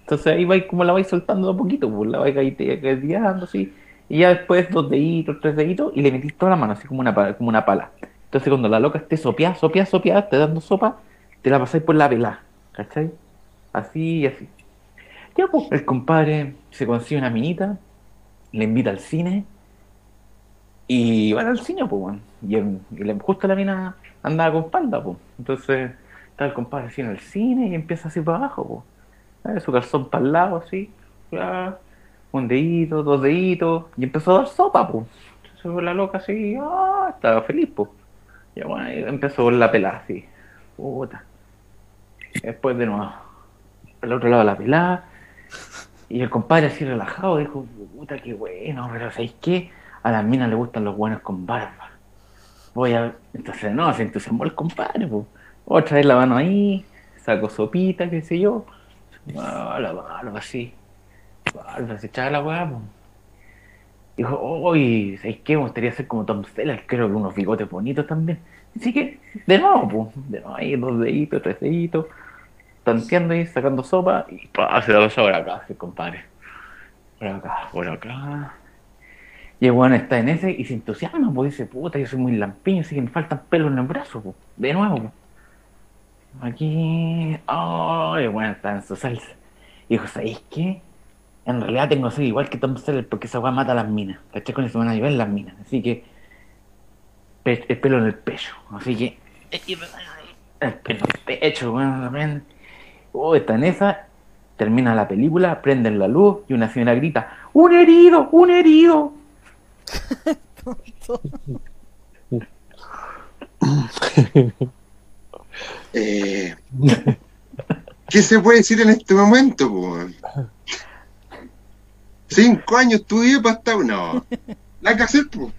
Entonces ahí vais como la vais soltando un poquito, pues. La vais caíteando así y ya después dos deditos, tres deditos, y le metís toda la mano, así como una, como una pala. Entonces cuando la loca esté sopeada, sopeada, sopeada, te dando sopa, te la pasáis por la vela, ¿cachai? Así y así. Ya pues, el compadre se consigue una minita, le invita al cine, y van al cine, pues, bueno. y, justo la mina andaba con espalda, pues. Entonces está el compadre así en el cine y empieza así para abajo, pues. Su calzón para el lado, así un dedito, dos deditos, y empezó a dar sopa, pues. Se fue la loca así, ah, estaba feliz, pues. Y bueno, empezó la pelada así, puta. Después de nuevo, al otro lado la pelada, y el compadre así relajado dijo, puta, qué bueno, pero ¿sabéis qué? A las minas le gustan los buenos con barba. Voy a... Entonces, no, se entusiasmó el compadre, pues. Voy a traer la mano ahí, saco sopita, qué sé yo. Ah, la barba, así. Se echaba la weá. Dijo, uy, ¿sabéis qué? Me gustaría ser como Tom Selleck, creo que unos bigotes bonitos también. Así que, de nuevo, pues, de nuevo ahí, dos deditos, tres deditos, tanteando ahí, sacando sopa, y ¡pah! se lo por acá, sí, compadre. Por acá, por acá. Y el weón está en ese y se entusiasma, pues dice, puta, yo soy muy lampiño, así que me faltan pelos en el brazo, pues. De nuevo, pues. Aquí, oh, el weón está en su salsa. Y dijo, ¿sabéis qué? En realidad tengo ser igual que Tom Selleck porque esa weá mata a las minas. ¿Cachai? Con eso van a llevar las minas. Así que el pelo en el pecho. Así que. El pelo en el pecho, bueno, Oh, está en esa. Termina la película, prenden la luz y una señora grita: ¡Un herido! ¡Un herido! eh, ¿Qué se puede decir en este momento? Cinco años estudié para estar. No. La que hacer, pues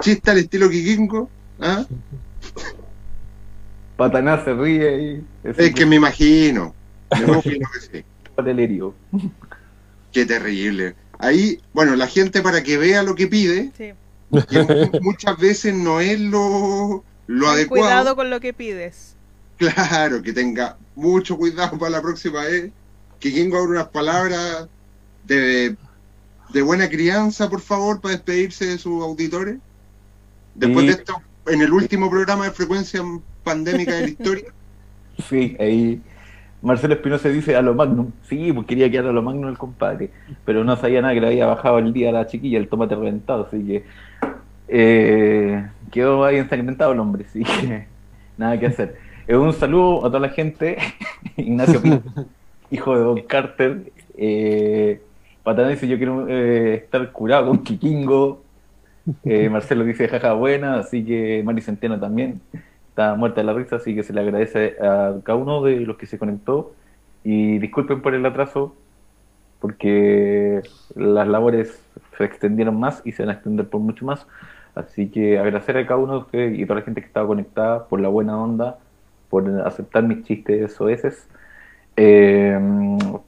chista al estilo Kikingo. ¿ah? Pataná se ríe y... Es que me imagino. Me imagino que sí. Qué terrible. Ahí, bueno, la gente para que vea lo que pide, muchas veces no es lo, lo adecuado. Cuidado con lo que pides. Claro, que tenga mucho cuidado para la próxima vez. Que Kingo abra unas palabras de, de buena crianza, por favor, para despedirse de sus auditores. Después de esto, en el último programa de frecuencia pandémica de la historia. Sí, ahí Marcelo Espinosa dice a lo magnum. Sí, pues quería quedar a lo magnum el compadre, pero no sabía nada que le había bajado el día a la chiquilla el tomate reventado, así que eh, quedó ahí ensangrentado el hombre, sí nada que hacer. Eh, un saludo a toda la gente, Ignacio hijo de Don Carter. Eh, Patana dice yo quiero eh, estar curado con Kikingo, eh, Marcelo dice jaja buena, así que Mari Centeno también está muerta de la risa, así que se le agradece a cada uno de los que se conectó. Y disculpen por el atraso, porque las labores se extendieron más y se van a extender por mucho más. Así que agradecer a cada uno de ustedes y a toda la gente que estaba conectada por la buena onda, por aceptar mis chistes o Eh,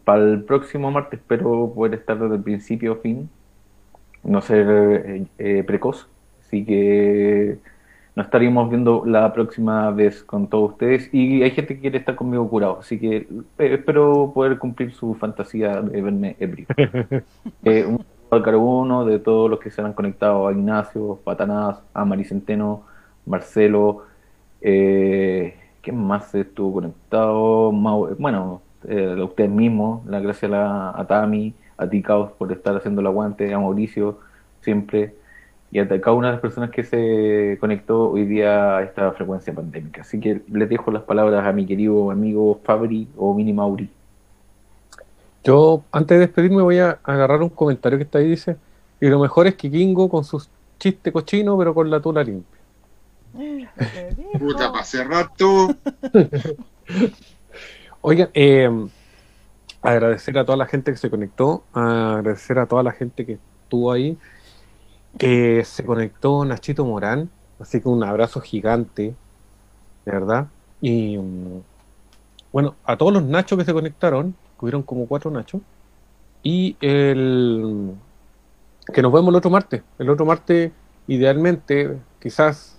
para el próximo martes espero poder estar desde el principio a fin no ser eh, eh, precoz. Así que nos estaríamos viendo la próxima vez con todos ustedes. Y hay gente que quiere estar conmigo curado, así que eh, espero poder cumplir su fantasía de verme ebrio. un saludo a cada uno de todos los que se han conectado: a Ignacio, Patanás, a Maricenteno, Marcelo. Eh, ¿Quién más estuvo conectado? bueno, a ustedes mismos, la gracias a, a Tami a ti, Caos, por estar haciendo el aguante, a Mauricio, siempre, y a cada una de las personas que se conectó hoy día a esta frecuencia pandémica. Así que les dejo las palabras a mi querido amigo Fabri o Mini Mauri. Yo, antes de despedirme, voy a agarrar un comentario que está ahí, dice, y lo mejor es que Kingo con sus chistes cochinos, pero con la tula limpia. Puta, para cerrar todo. Oigan, eh, agradecer a toda la gente que se conectó, agradecer a toda la gente que estuvo ahí, que se conectó Nachito Morán, así que un abrazo gigante, de verdad. Y mm, bueno, a todos los Nachos que se conectaron, que hubieron como cuatro Nachos, y el que nos vemos el otro martes. El otro martes, idealmente, quizás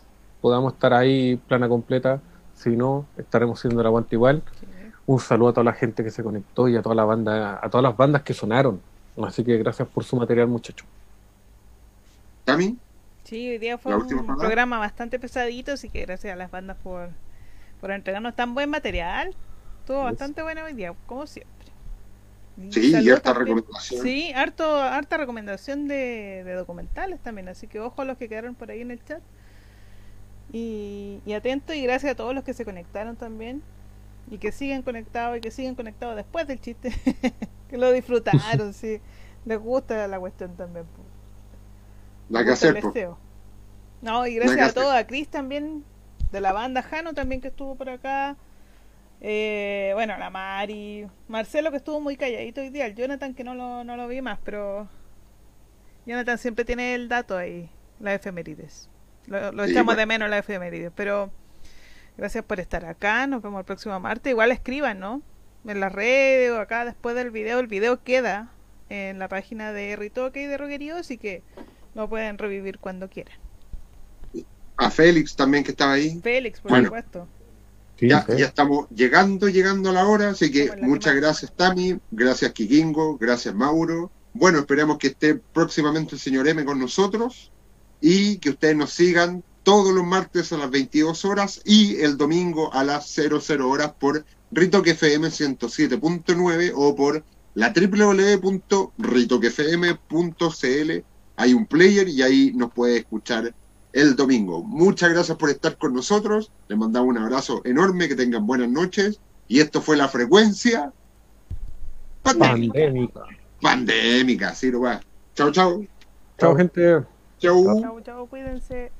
podamos estar ahí plana completa, si no, estaremos siendo el aguante igual un saludo a toda la gente que se conectó y a toda la banda, a todas las bandas que sonaron. Así que gracias por su material, muchachos. ¿Tami? Sí, hoy día fue un programa bastante pesadito, así que gracias a las bandas por, por entregarnos tan buen material. Estuvo bastante bueno hoy día, como siempre. sí, y harta recomendación. Sí, harto, harta recomendación de, de, documentales también, así que ojo a los que quedaron por ahí en el chat. Y, y atento y gracias a todos los que se conectaron también y que siguen conectados y que siguen conectados después del chiste, que lo disfrutaron, sí, les gusta la cuestión también. La que hacer, No, y gracias a todos, a Chris también, de la banda Jano también que estuvo por acá. Eh, bueno, la Mari, Marcelo que estuvo muy calladito hoy día, el Jonathan que no lo, no lo vi más, pero Jonathan siempre tiene el dato ahí, la efemérides. Lo, echamos de menos la efemérides, pero gracias por estar acá, nos vemos el próximo martes. Igual escriban, ¿no? En las redes o acá después del video, el video queda en la página de Ritoque y de Roguerío, así que lo pueden revivir cuando quieran. A Félix también que estaba ahí. Félix, por supuesto. ya, ya, estamos llegando, llegando a la hora, así que muchas gracias Tami, gracias Kikingo, gracias Mauro. Bueno, esperemos que esté próximamente el señor M con nosotros y que ustedes nos sigan todos los martes a las 22 horas y el domingo a las 00 horas por Ritoque FM 107.9 o por la www.ritoquefm.cl. Hay un player y ahí nos puede escuchar el domingo. Muchas gracias por estar con nosotros. Les mandamos un abrazo enorme, que tengan buenas noches. Y esto fue la frecuencia pandémica. Pandémica, sí, lo va. Chao, chao. Chao, gente. Chao. Chao, chao, cuídense.